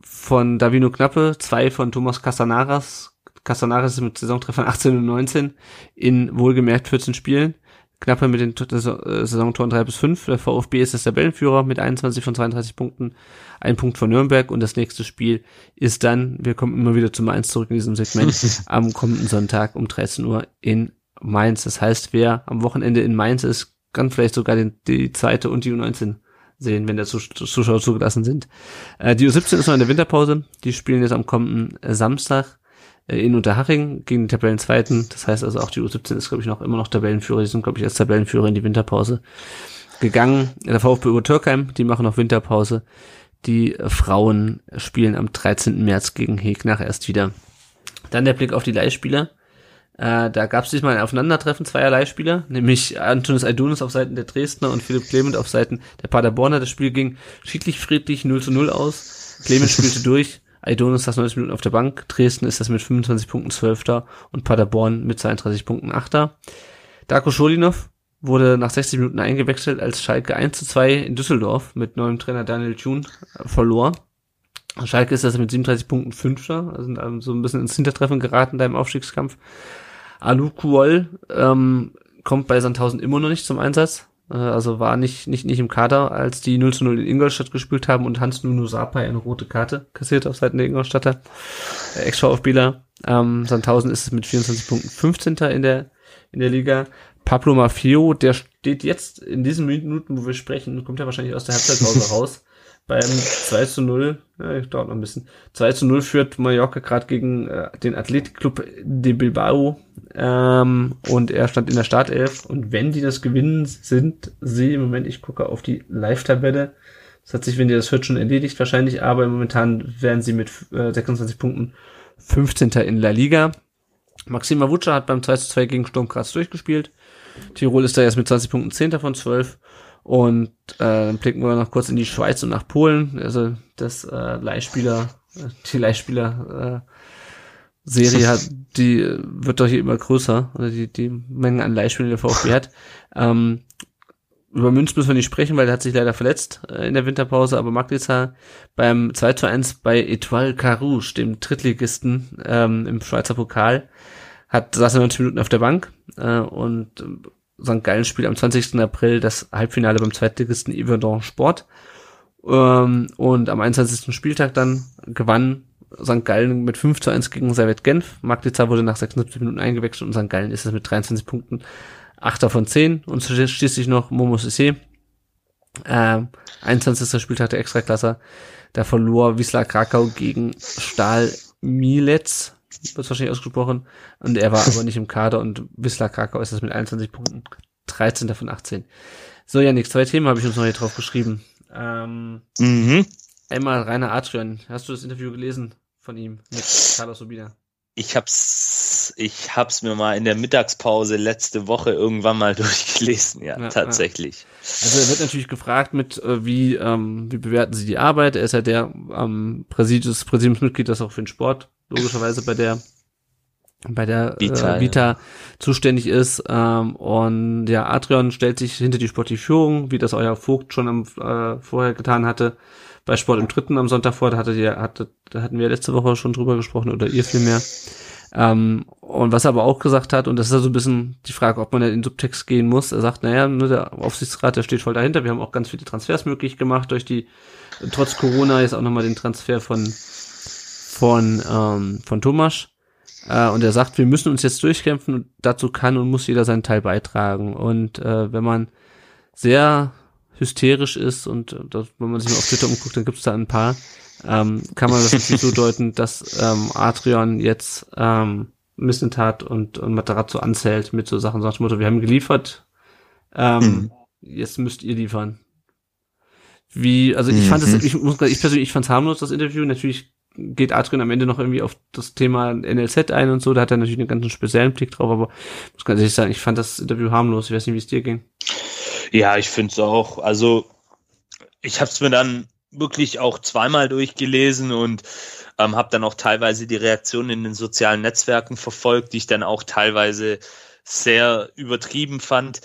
von Davino Knappe, zwei von Thomas Casanaras, Casanares ist mit Saisontreffern 18 und 19 in wohlgemerkt 14 Spielen. Knappe mit den äh, Saisontoren 3 bis 5. Der VfB ist das Tabellenführer mit 21 von 32 Punkten. Ein Punkt von Nürnberg und das nächste Spiel ist dann, wir kommen immer wieder zu Mainz zurück in diesem Segment, am kommenden Sonntag um 13 Uhr in Mainz. Das heißt, wer am Wochenende in Mainz ist, kann vielleicht sogar den, die zweite und die U19 sehen, wenn der Zuschauer zugelassen sind. Äh, die U17 ist noch in der Winterpause. Die spielen jetzt am kommenden Samstag äh, in Unterhaching gegen den Tabellenzweiten. Das heißt also auch die U17 ist, glaube ich, noch immer noch Tabellenführer. Die sind, glaube ich, als Tabellenführer in die Winterpause gegangen. Der VfB über Türkheim, die machen noch Winterpause. Die Frauen spielen am 13. März gegen Hegnach erst wieder. Dann der Blick auf die Leihspieler. Äh, da gab es diesmal ein Aufeinandertreffen zweier Leihspieler, nämlich Antonis Aidunis auf Seiten der Dresdner und Philipp Clement auf Seiten der Paderborner. Das Spiel ging schiedlich friedlich 0 zu 0 aus. Clement spielte durch, Aidonis das 90 Minuten auf der Bank, Dresden ist das mit 25 Punkten 12. und Paderborn mit 32 Punkten 8. Darko Scholinov wurde nach 60 Minuten eingewechselt, als Schalke 1 zu 2 in Düsseldorf mit neuem Trainer Daniel Thun äh, verlor. Schalke ist das mit 37 Punkten 5. Also sind ähm, so ein bisschen ins Hintertreffen geraten da im Aufstiegskampf. Alu Kuol ähm, kommt bei Sandhausen immer noch nicht zum Einsatz. Äh, also war nicht, nicht, nicht im Kader, als die 0 zu 0 in Ingolstadt gespielt haben und Hans Nuno Sapai eine rote Karte kassiert auf Seiten der Ingolstadter. Ex-VfBler. Ähm, Sandhausen ist es mit 24 Punkten 15. in der, in der Liga. Pablo Mafio, der steht jetzt in diesen Minuten, wo wir sprechen, kommt ja wahrscheinlich aus der Halbzeitpause raus. Beim 2 zu 0, ja, dauert noch ein bisschen. 2 zu 0 führt Mallorca gerade gegen äh, den Athletikclub de Bilbao ähm, und er stand in der Startelf. Und wenn die das gewinnen, sind sie im Moment, ich gucke auf die Live-Tabelle. Das hat sich, wenn ihr das hört, schon erledigt wahrscheinlich, aber momentan werden sie mit äh, 26 Punkten 15. in La Liga. Maxima Wutscher hat beim 2 zu 2 gegen Sturm Graz durchgespielt. Tirol ist da jetzt mit 20 Punkten 10. von 12. Und äh, dann blicken wir noch kurz in die Schweiz und nach Polen. Also das äh, Leihspieler, äh, die Leihspieler äh, Serie hat, die wird doch hier immer größer, oder die, die Menge an Leihspielen, die der VfB hat. Ähm, über Münz müssen wir nicht sprechen, weil der hat sich leider verletzt äh, in der Winterpause, aber Maglica beim 2 zu 1 bei Etoile Carouge, dem Drittligisten ähm, im Schweizer Pokal, hat saß er 90 Minuten auf der Bank äh, und äh, St. Gallen spielt am 20. April das Halbfinale beim Zweitligisten Yverdon Sport. Ähm, und am 21. Spieltag dann gewann St. Gallen mit 5 zu 1 gegen Servet Genf. Maglica wurde nach 76 Minuten eingewechselt und St. Gallen ist es mit 23 Punkten 8 von 10 und schließlich noch Momo Sissé. Ähm, 21. Spieltag der Extraklasse. Da verlor Wisla Krakau gegen Stahl Mielec, wird wahrscheinlich ausgesprochen. Und er war aber nicht im Kader und Wisla Krakau ist es mit 21 Punkten 13 von 18. So, Janik, zwei Themen habe ich uns noch hier drauf geschrieben. Ähm, mhm. Einmal Rainer Adrian. Hast du das Interview gelesen? von ihm mit Carlos Urbina? Ich hab's, ich hab's mir mal in der Mittagspause letzte Woche irgendwann mal durchgelesen, ja, ja tatsächlich. Ja. Also er wird natürlich gefragt mit, äh, wie, ähm, wie bewerten Sie die Arbeit? Er ist ja der ähm, Präsidiums, Präsidiumsmitglied, das auch für den Sport logischerweise bei der bei der Vita, äh, Vita ja. zuständig ist. Ähm, und ja, Adrian stellt sich hinter die sportliche Führung, wie das euer Vogt schon am, äh, vorher getan hatte bei Sport im Dritten am Sonntag vor, da hattet ihr, hatte, da hatten wir letzte Woche schon drüber gesprochen oder ihr vielmehr. Ähm, und was er aber auch gesagt hat, und das ist ja so ein bisschen die Frage, ob man in den Subtext gehen muss, er sagt, naja, nur der Aufsichtsrat, der steht voll dahinter, wir haben auch ganz viele Transfers möglich gemacht durch die, trotz Corona jetzt auch nochmal den Transfer von, von, ähm, von Thomas. Äh, und er sagt, wir müssen uns jetzt durchkämpfen und dazu kann und muss jeder seinen Teil beitragen. Und äh, wenn man sehr hysterisch ist und das, wenn man sich mal auf Twitter umguckt, dann gibt es da ein paar, ähm, kann man das so deuten, dass ähm, Adrian jetzt ähm, Missentat und, und Matarazzo anzählt mit so Sachen, dem Motto, wir haben geliefert, ähm, mhm. jetzt müsst ihr liefern. Wie, also ich fand es, mhm. ich muss ich persönlich, ich fand es harmlos, das Interview. Natürlich geht Adrian am Ende noch irgendwie auf das Thema NLZ ein und so, da hat er natürlich einen ganz speziellen Blick drauf, aber ich muss ganz ehrlich sagen, ich fand das Interview harmlos. Ich weiß nicht, wie es dir ging. Ja, ich finde es auch. Also ich habe es mir dann wirklich auch zweimal durchgelesen und ähm, habe dann auch teilweise die Reaktionen in den sozialen Netzwerken verfolgt, die ich dann auch teilweise sehr übertrieben fand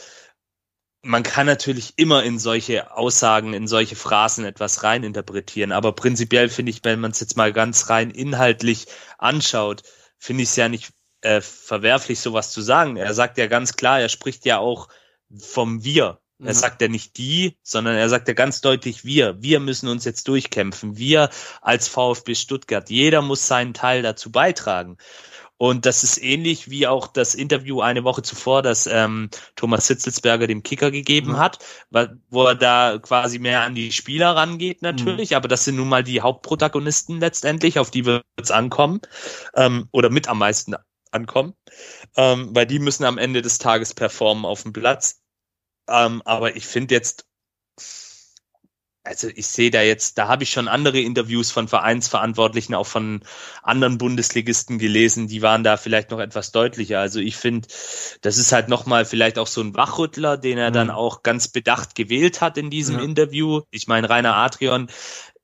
man kann natürlich immer in solche Aussagen, in solche Phrasen etwas reininterpretieren, aber prinzipiell finde ich, wenn man es jetzt mal ganz rein inhaltlich anschaut, finde ich es ja nicht äh, verwerflich, sowas zu sagen. Er sagt ja ganz klar, er spricht ja auch vom Wir. Er mhm. sagt ja nicht die, sondern er sagt ja ganz deutlich wir. Wir müssen uns jetzt durchkämpfen. Wir als VfB Stuttgart. Jeder muss seinen Teil dazu beitragen. Und das ist ähnlich wie auch das Interview eine Woche zuvor, das ähm, Thomas Sitzelsberger dem Kicker gegeben mhm. hat, wo er da quasi mehr an die Spieler rangeht natürlich, mhm. aber das sind nun mal die Hauptprotagonisten letztendlich, auf die wird es ankommen ähm, oder mit am meisten ankommen, ähm, weil die müssen am Ende des Tages performen auf dem Platz. Ähm, aber ich finde jetzt also ich sehe da jetzt, da habe ich schon andere Interviews von Vereinsverantwortlichen, auch von anderen Bundesligisten gelesen, die waren da vielleicht noch etwas deutlicher. Also ich finde, das ist halt nochmal vielleicht auch so ein Wachrüttler, den er mhm. dann auch ganz bedacht gewählt hat in diesem ja. Interview. Ich meine, Rainer Adrian,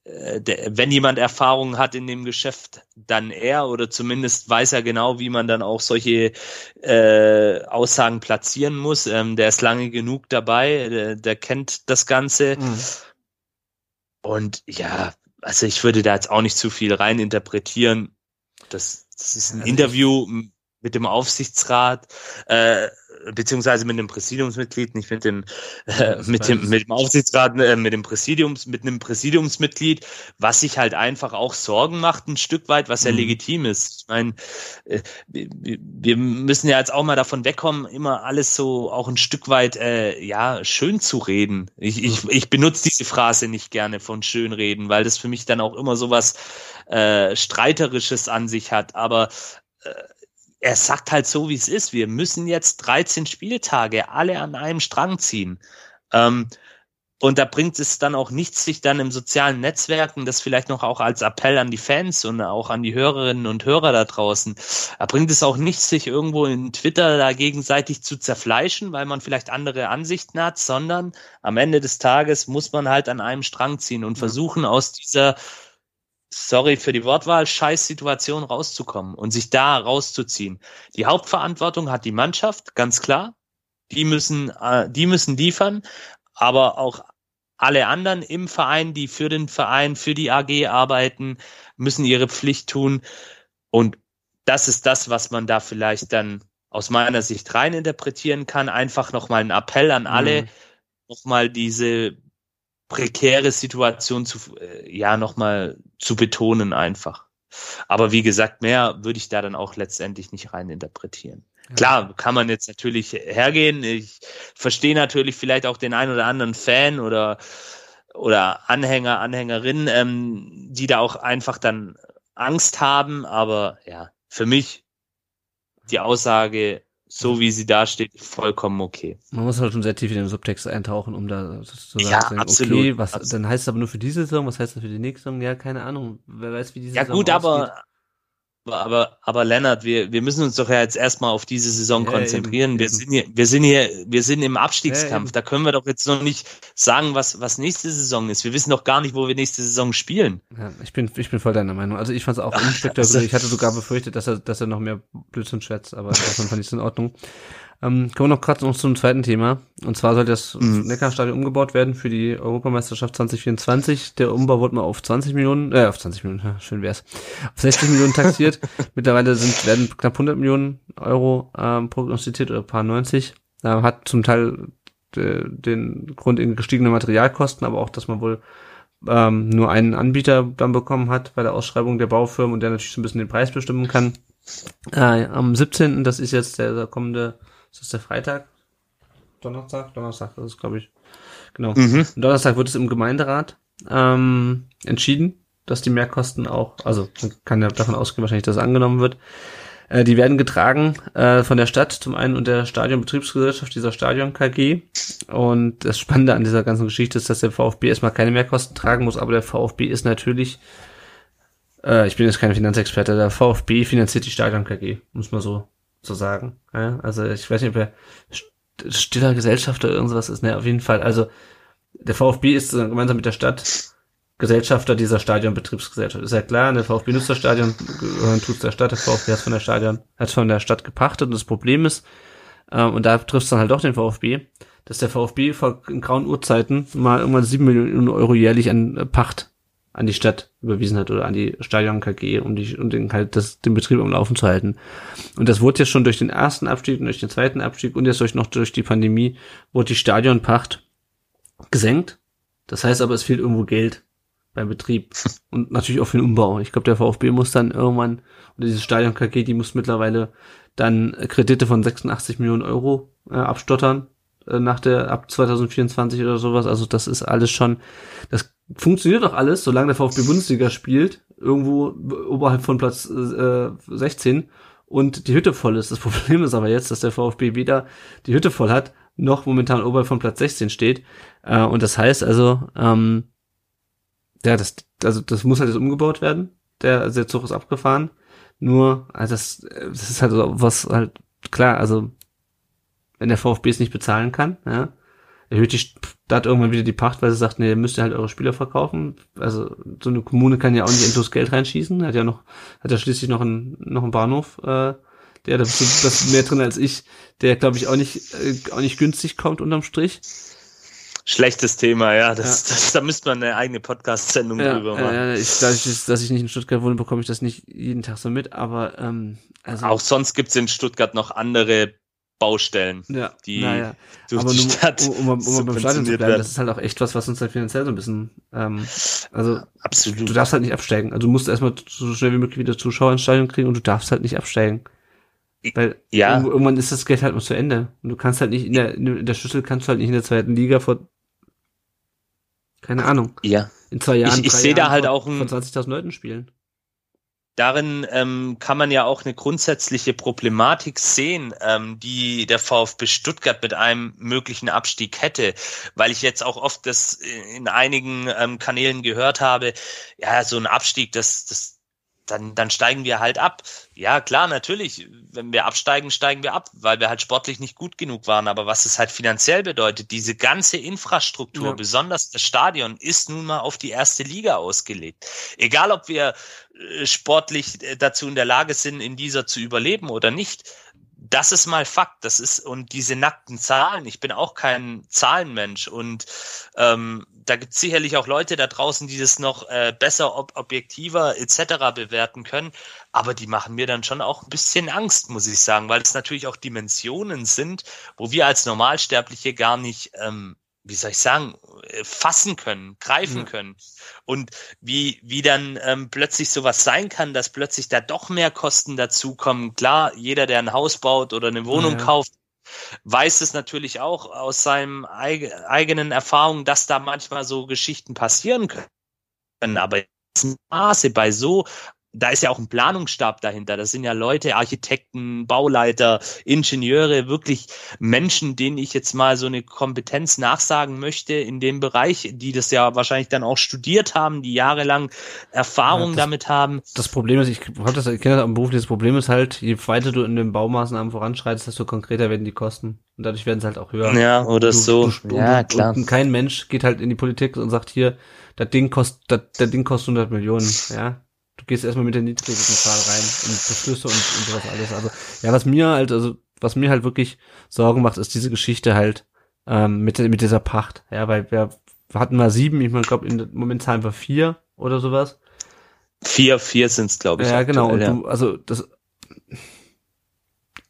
der, wenn jemand Erfahrung hat in dem Geschäft, dann er oder zumindest weiß er genau, wie man dann auch solche äh, Aussagen platzieren muss. Ähm, der ist lange genug dabei, der, der kennt das Ganze. Mhm und ja, also ich würde da jetzt auch nicht zu viel rein interpretieren. Das, das ist ein also Interview mit dem Aufsichtsrat. Äh, beziehungsweise mit einem Präsidiumsmitglied, nicht mit dem, äh, mit dem, mit dem Aufsichtsrat, äh, mit dem Präsidiums, mit einem Präsidiumsmitglied, was sich halt einfach auch Sorgen macht, ein Stück weit, was ja mhm. legitim ist. Ich meine, äh, wir müssen ja jetzt auch mal davon wegkommen, immer alles so auch ein Stück weit, äh, ja, schön zu reden. Ich, ich, ich benutze diese Phrase nicht gerne von schönreden, weil das für mich dann auch immer so was äh, Streiterisches an sich hat. Aber äh, er sagt halt so, wie es ist. Wir müssen jetzt 13 Spieltage alle an einem Strang ziehen. Ähm, und da bringt es dann auch nichts, sich dann im sozialen Netzwerken, das vielleicht noch auch als Appell an die Fans und auch an die Hörerinnen und Hörer da draußen, da bringt es auch nichts, sich irgendwo in Twitter da gegenseitig zu zerfleischen, weil man vielleicht andere Ansichten hat, sondern am Ende des Tages muss man halt an einem Strang ziehen und versuchen aus dieser sorry für die Wortwahl, scheiß Situation rauszukommen und sich da rauszuziehen. Die Hauptverantwortung hat die Mannschaft, ganz klar. Die müssen, äh, die müssen liefern, aber auch alle anderen im Verein, die für den Verein, für die AG arbeiten, müssen ihre Pflicht tun. Und das ist das, was man da vielleicht dann aus meiner Sicht reininterpretieren kann. Einfach nochmal ein Appell an alle, mhm. nochmal diese prekäre Situation zu, äh, ja, nochmal zu betonen einfach. Aber wie gesagt, mehr würde ich da dann auch letztendlich nicht rein interpretieren. Ja. Klar, kann man jetzt natürlich hergehen. Ich verstehe natürlich vielleicht auch den einen oder anderen Fan oder, oder Anhänger, Anhängerin, ähm, die da auch einfach dann Angst haben. Aber ja, für mich die Aussage, so wie sie da steht, vollkommen okay. Man muss halt schon sehr tief in den Subtext eintauchen, um da zu sagen, absolut, okay, was, absolut. dann heißt es aber nur für diese Saison, was heißt das für die nächste Saison? Ja, keine Ahnung. Wer weiß, wie diese ja, Saison Ja gut, ausgeht. aber aber, aber Lennart, wir, wir müssen uns doch ja jetzt erstmal auf diese Saison ja, konzentrieren. Eben, wir eben. sind hier, wir sind hier, wir sind im Abstiegskampf. Ja, da können wir doch jetzt noch nicht sagen, was, was nächste Saison ist. Wir wissen doch gar nicht, wo wir nächste Saison spielen. Ja, ich bin, ich bin voll deiner Meinung. Also ich fand es auch unspektakulär. Ich hatte sogar befürchtet, dass er, dass er noch mehr Blödsinn schwätzt, aber davon fand ich es in Ordnung. Ähm, kommen wir noch gerade noch zum zweiten Thema. Und zwar soll das mhm. Neckarstadion umgebaut werden für die Europameisterschaft 2024. Der Umbau wurde mal auf 20 Millionen, äh, auf 20 Millionen, ja, schön wär's, auf 60 Millionen taxiert. Mittlerweile sind, werden knapp 100 Millionen Euro ähm, prognostiziert oder paar 90. Äh, hat zum Teil de, den Grund in gestiegene Materialkosten, aber auch, dass man wohl ähm, nur einen Anbieter dann bekommen hat bei der Ausschreibung der Baufirmen und der natürlich so ein bisschen den Preis bestimmen kann. Äh, am 17., das ist jetzt der, der kommende ist das der Freitag? Donnerstag? Donnerstag, das ist, glaube ich. Genau. Mhm. Donnerstag wird es im Gemeinderat ähm, entschieden, dass die Mehrkosten auch, also man kann ja davon ausgehen wahrscheinlich, dass es angenommen wird. Äh, die werden getragen äh, von der Stadt zum einen und der Stadionbetriebsgesellschaft dieser Stadion KG. Und das Spannende an dieser ganzen Geschichte ist, dass der VfB erstmal keine Mehrkosten tragen muss, aber der VfB ist natürlich, äh, ich bin jetzt kein Finanzexperte, der VfB finanziert die Stadion KG, muss man so so sagen. Ja, also ich weiß nicht, ob er st- stiller Gesellschafter oder irgendwas ist. Ne, auf jeden Fall. Also der VfB ist gemeinsam mit der Stadt Gesellschafter dieser Stadionbetriebsgesellschaft. Ist ja klar, der VfB nutzt das Stadion, tut's der Stadt, der VfB hat von der Stadion, hat von der Stadt gepachtet und das Problem ist, ähm, und da trifft dann halt doch den VfB, dass der VfB vor grauen Urzeiten mal irgendwann sieben Millionen Euro jährlich an äh, Pacht an die Stadt überwiesen hat oder an die Stadion KG, um die, um den halt das, den Betrieb am Laufen zu halten. Und das wurde ja schon durch den ersten Abstieg und durch den zweiten Abstieg und jetzt durch noch durch die Pandemie wurde die Stadionpacht gesenkt. Das heißt aber, es fehlt irgendwo Geld beim Betrieb und natürlich auch für den Umbau. Ich glaube, der VfB muss dann irgendwann, oder dieses Stadion KG, die muss mittlerweile dann Kredite von 86 Millionen Euro äh, abstottern äh, nach der ab 2024 oder sowas. Also das ist alles schon, das funktioniert doch alles, solange der VfB Bundesliga spielt, irgendwo oberhalb von Platz äh, 16 und die Hütte voll ist. Das Problem ist aber jetzt, dass der VfB weder die Hütte voll hat, noch momentan oberhalb von Platz 16 steht. Äh, und das heißt also, ähm, ja, das, also das muss halt jetzt umgebaut werden. Der, also der Zug ist abgefahren. Nur, also das, das ist halt so was halt klar, also wenn der VfB es nicht bezahlen kann, ja, erhöht die Stadt irgendwann wieder die Pacht, weil sie sagt, nee, ihr müsst ja halt eure Spieler verkaufen. Also so eine Kommune kann ja auch nicht endlos Geld reinschießen, hat ja noch, hat ja schließlich noch einen, noch einen Bahnhof, äh, der da bestimmt das mehr drin als ich, der glaube ich auch nicht, äh, auch nicht günstig kommt unterm Strich. Schlechtes Thema, ja. Das, Das, da müsste man eine eigene Podcast-Sendung Ja, drüber machen. äh, ich, dadurch, dass ich nicht in Stuttgart wohne, bekomme ich das nicht jeden Tag so mit, aber ähm, also Auch sonst gibt's in Stuttgart noch andere Baustellen, ja, die naja. durch aber die nur, Stadt um, um, um mal beim Stadion zu bleiben, das ist halt auch echt was, was uns halt finanziell so ein bisschen, ähm, also Absolut. du darfst halt nicht absteigen. Also du musst erstmal so schnell wie möglich wieder Zuschauer ins Stadion kriegen und du darfst halt nicht absteigen. Weil Ja. irgendwann ist das Geld halt mal zu Ende. Und du kannst halt nicht in der, in der Schüssel kannst du halt nicht in der zweiten Liga vor, keine Ahnung, ja. in zwei Jahren, Ich- ich sehe da halt auch ein- von 20.000 Leuten spielen. Darin ähm, kann man ja auch eine grundsätzliche Problematik sehen, ähm, die der VfB Stuttgart mit einem möglichen Abstieg hätte, weil ich jetzt auch oft das in einigen ähm, Kanälen gehört habe, ja, so ein Abstieg, das, das dann, dann steigen wir halt ab. Ja, klar, natürlich. Wenn wir absteigen, steigen wir ab, weil wir halt sportlich nicht gut genug waren. Aber was es halt finanziell bedeutet, diese ganze Infrastruktur, Ja. besonders das Stadion, ist nun mal auf die erste Liga ausgelegt. Egal, ob wir äh, sportlich äh, dazu in der Lage sind, in dieser zu überleben oder nicht. Das ist mal Fakt. Das ist und diese nackten Zahlen. Ich bin auch kein Zahlenmensch und ähm, da gibt es sicherlich auch Leute da draußen, die das noch äh, besser, ob, objektiver etc. bewerten können. Aber die machen mir dann schon auch ein bisschen Angst, muss ich sagen, weil es natürlich auch Dimensionen sind, wo wir als Normalsterbliche gar nicht ähm, wie soll ich sagen, äh, fassen können, greifen Ja. können. Und wie, wie dann ähm, plötzlich sowas sein kann, dass plötzlich da doch mehr Kosten dazukommen. Klar, jeder, der ein Haus baut oder eine Wohnung Ja. kauft, weiß es natürlich auch aus seinem eig eigenen Erfahrungen, dass da manchmal so Geschichten passieren können. Aber Maße bei so da ist ja auch ein Planungsstab dahinter. Das sind ja Leute, Architekten, Bauleiter, Ingenieure, wirklich Menschen, denen ich jetzt mal so eine Kompetenz nachsagen möchte in dem Bereich, die das ja wahrscheinlich dann auch studiert haben, die jahrelang Erfahrung Ja, das- damit haben. Das Problem ist, ich habe das erkannt am Beruf, das Problem ist halt, je weiter du in den Baumaßnahmen voranschreitest, desto konkreter werden die Kosten. Und dadurch werden sie halt auch höher. Ja, oder Du- so. du- ja, und, klar. Und kein Mensch geht halt in die Politik und sagt hier, das Ding kostet, das, das Ding kostet 100 Millionen, ja. Du gehst erstmal mit der niedrigsten Zahl rein und Beschlüsse und, und sowas alles. Also, ja, was mir halt, also, was mir halt wirklich Sorgen macht, ist diese Geschichte halt, ähm, mit, mit dieser Pacht. Ja, weil wir hatten mal sieben, ich meine, glaube, im Moment zahlen wir vier oder sowas. Vier, vier sind's, glaube ich. Ja, genau. Und aktuell, du, also das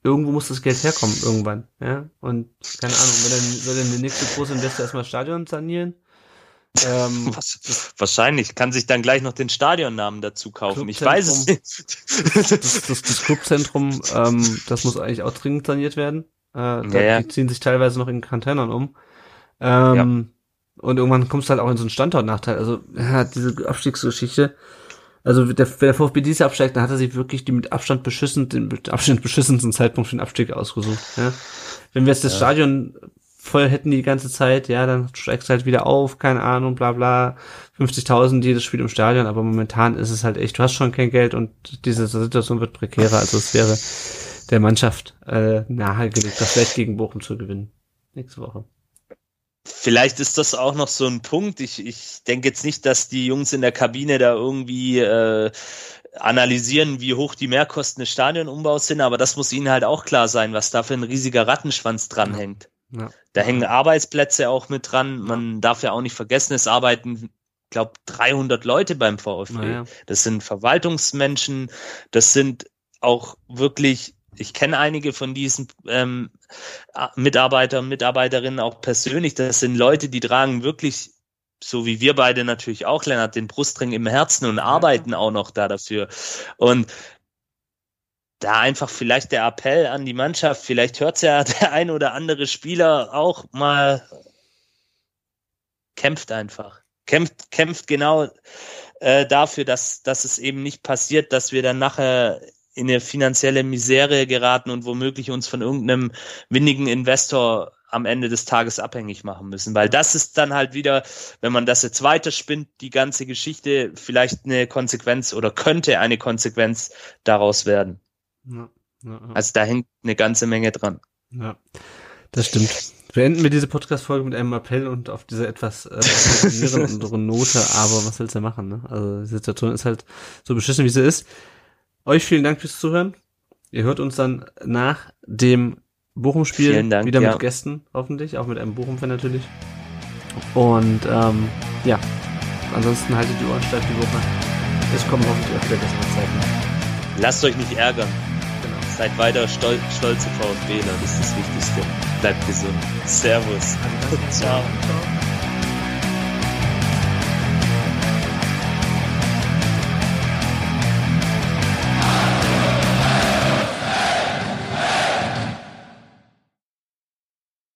irgendwo muss das Geld herkommen irgendwann, ja. Und keine Ahnung, wenn dann soll dann der nächste große Investor erstmal Stadion sanieren. Ähm, wahrscheinlich kann sich dann gleich noch den Stadionnamen dazu kaufen. Ich weiß es nicht. das, das, das Clubzentrum, ähm, das muss eigentlich auch dringend saniert werden. Äh, da, Ja, ja. Die ziehen sich teilweise noch in Containern um. Ähm, Und irgendwann kommst du halt auch in so einen Standortnachteil. Also, ja, diese Abstiegsgeschichte. Also, der, wenn der VfB dieses Jahr absteigt, dann hat er sich wirklich die mit Abstand beschissen, den mit Abstand beschissensten Zeitpunkt für den Abstieg ausgesucht. Ja. Wenn wir jetzt das Stadion voll hätten die ganze Zeit, ja, dann steigst du halt wieder auf, keine Ahnung, bla bla, 50.000 jedes Spiel im Stadion, aber momentan ist es halt echt, du hast schon kein Geld und diese Situation wird prekärer, also es wäre der Mannschaft äh, nahegelegt, das vielleicht gegen Bochum zu gewinnen. Nächste Woche. Vielleicht ist das auch noch so ein Punkt. Ich, ich denke jetzt nicht, dass die Jungs in der Kabine da irgendwie äh, analysieren, wie hoch die Mehrkosten des Stadionumbaus sind, aber das muss ihnen halt auch klar sein, was da für ein riesiger Rattenschwanz dranhängt. Ja. Da hängen Arbeitsplätze auch mit dran. Man darf ja auch nicht vergessen, es arbeiten, glaube 300 Leute beim VfB. Naja. Das sind Verwaltungsmenschen, das sind auch wirklich, ich kenne einige von diesen ähm, Mitarbeiter und Mitarbeiterinnen auch persönlich. Das sind Leute, die tragen wirklich, so wie wir beide natürlich auch, Lennart, den Brustring im Herzen und arbeiten auch noch da dafür. Und da einfach vielleicht der Appell an die Mannschaft, vielleicht hört ja der ein oder andere Spieler auch mal, kämpft einfach. Kämpft, kämpft genau äh, dafür, dass, dass es eben nicht passiert, dass wir dann nachher in eine finanzielle Misere geraten und womöglich uns von irgendeinem windigen Investor am Ende des Tages abhängig machen müssen. Weil das ist dann halt wieder, wenn man das jetzt weiterspinnt, die ganze Geschichte vielleicht eine Konsequenz oder könnte eine Konsequenz daraus werden. Ja, ja, ja. Also da hängt eine ganze Menge dran. Ja, das stimmt. Beenden wir diese Podcast-Folge mit einem Appell und auf diese etwas äh, Note, aber was willst du machen, ne? Also die Situation ist halt so beschissen, wie sie ist. Euch vielen Dank fürs Zuhören. Ihr hört uns dann nach dem Bochum-Spiel wieder mit Gästen, hoffentlich, auch mit einem Bochum-Fan natürlich. Und ähm, ja, ansonsten haltet die Ohren steif die Woche. Es kommen hoffentlich auch wieder bessere Zeiten. Lasst euch nicht ärgern. Seid weiter stol stolze VfBler, das ist das Wichtigste. Bleibt gesund. Servus. Also. Ciao.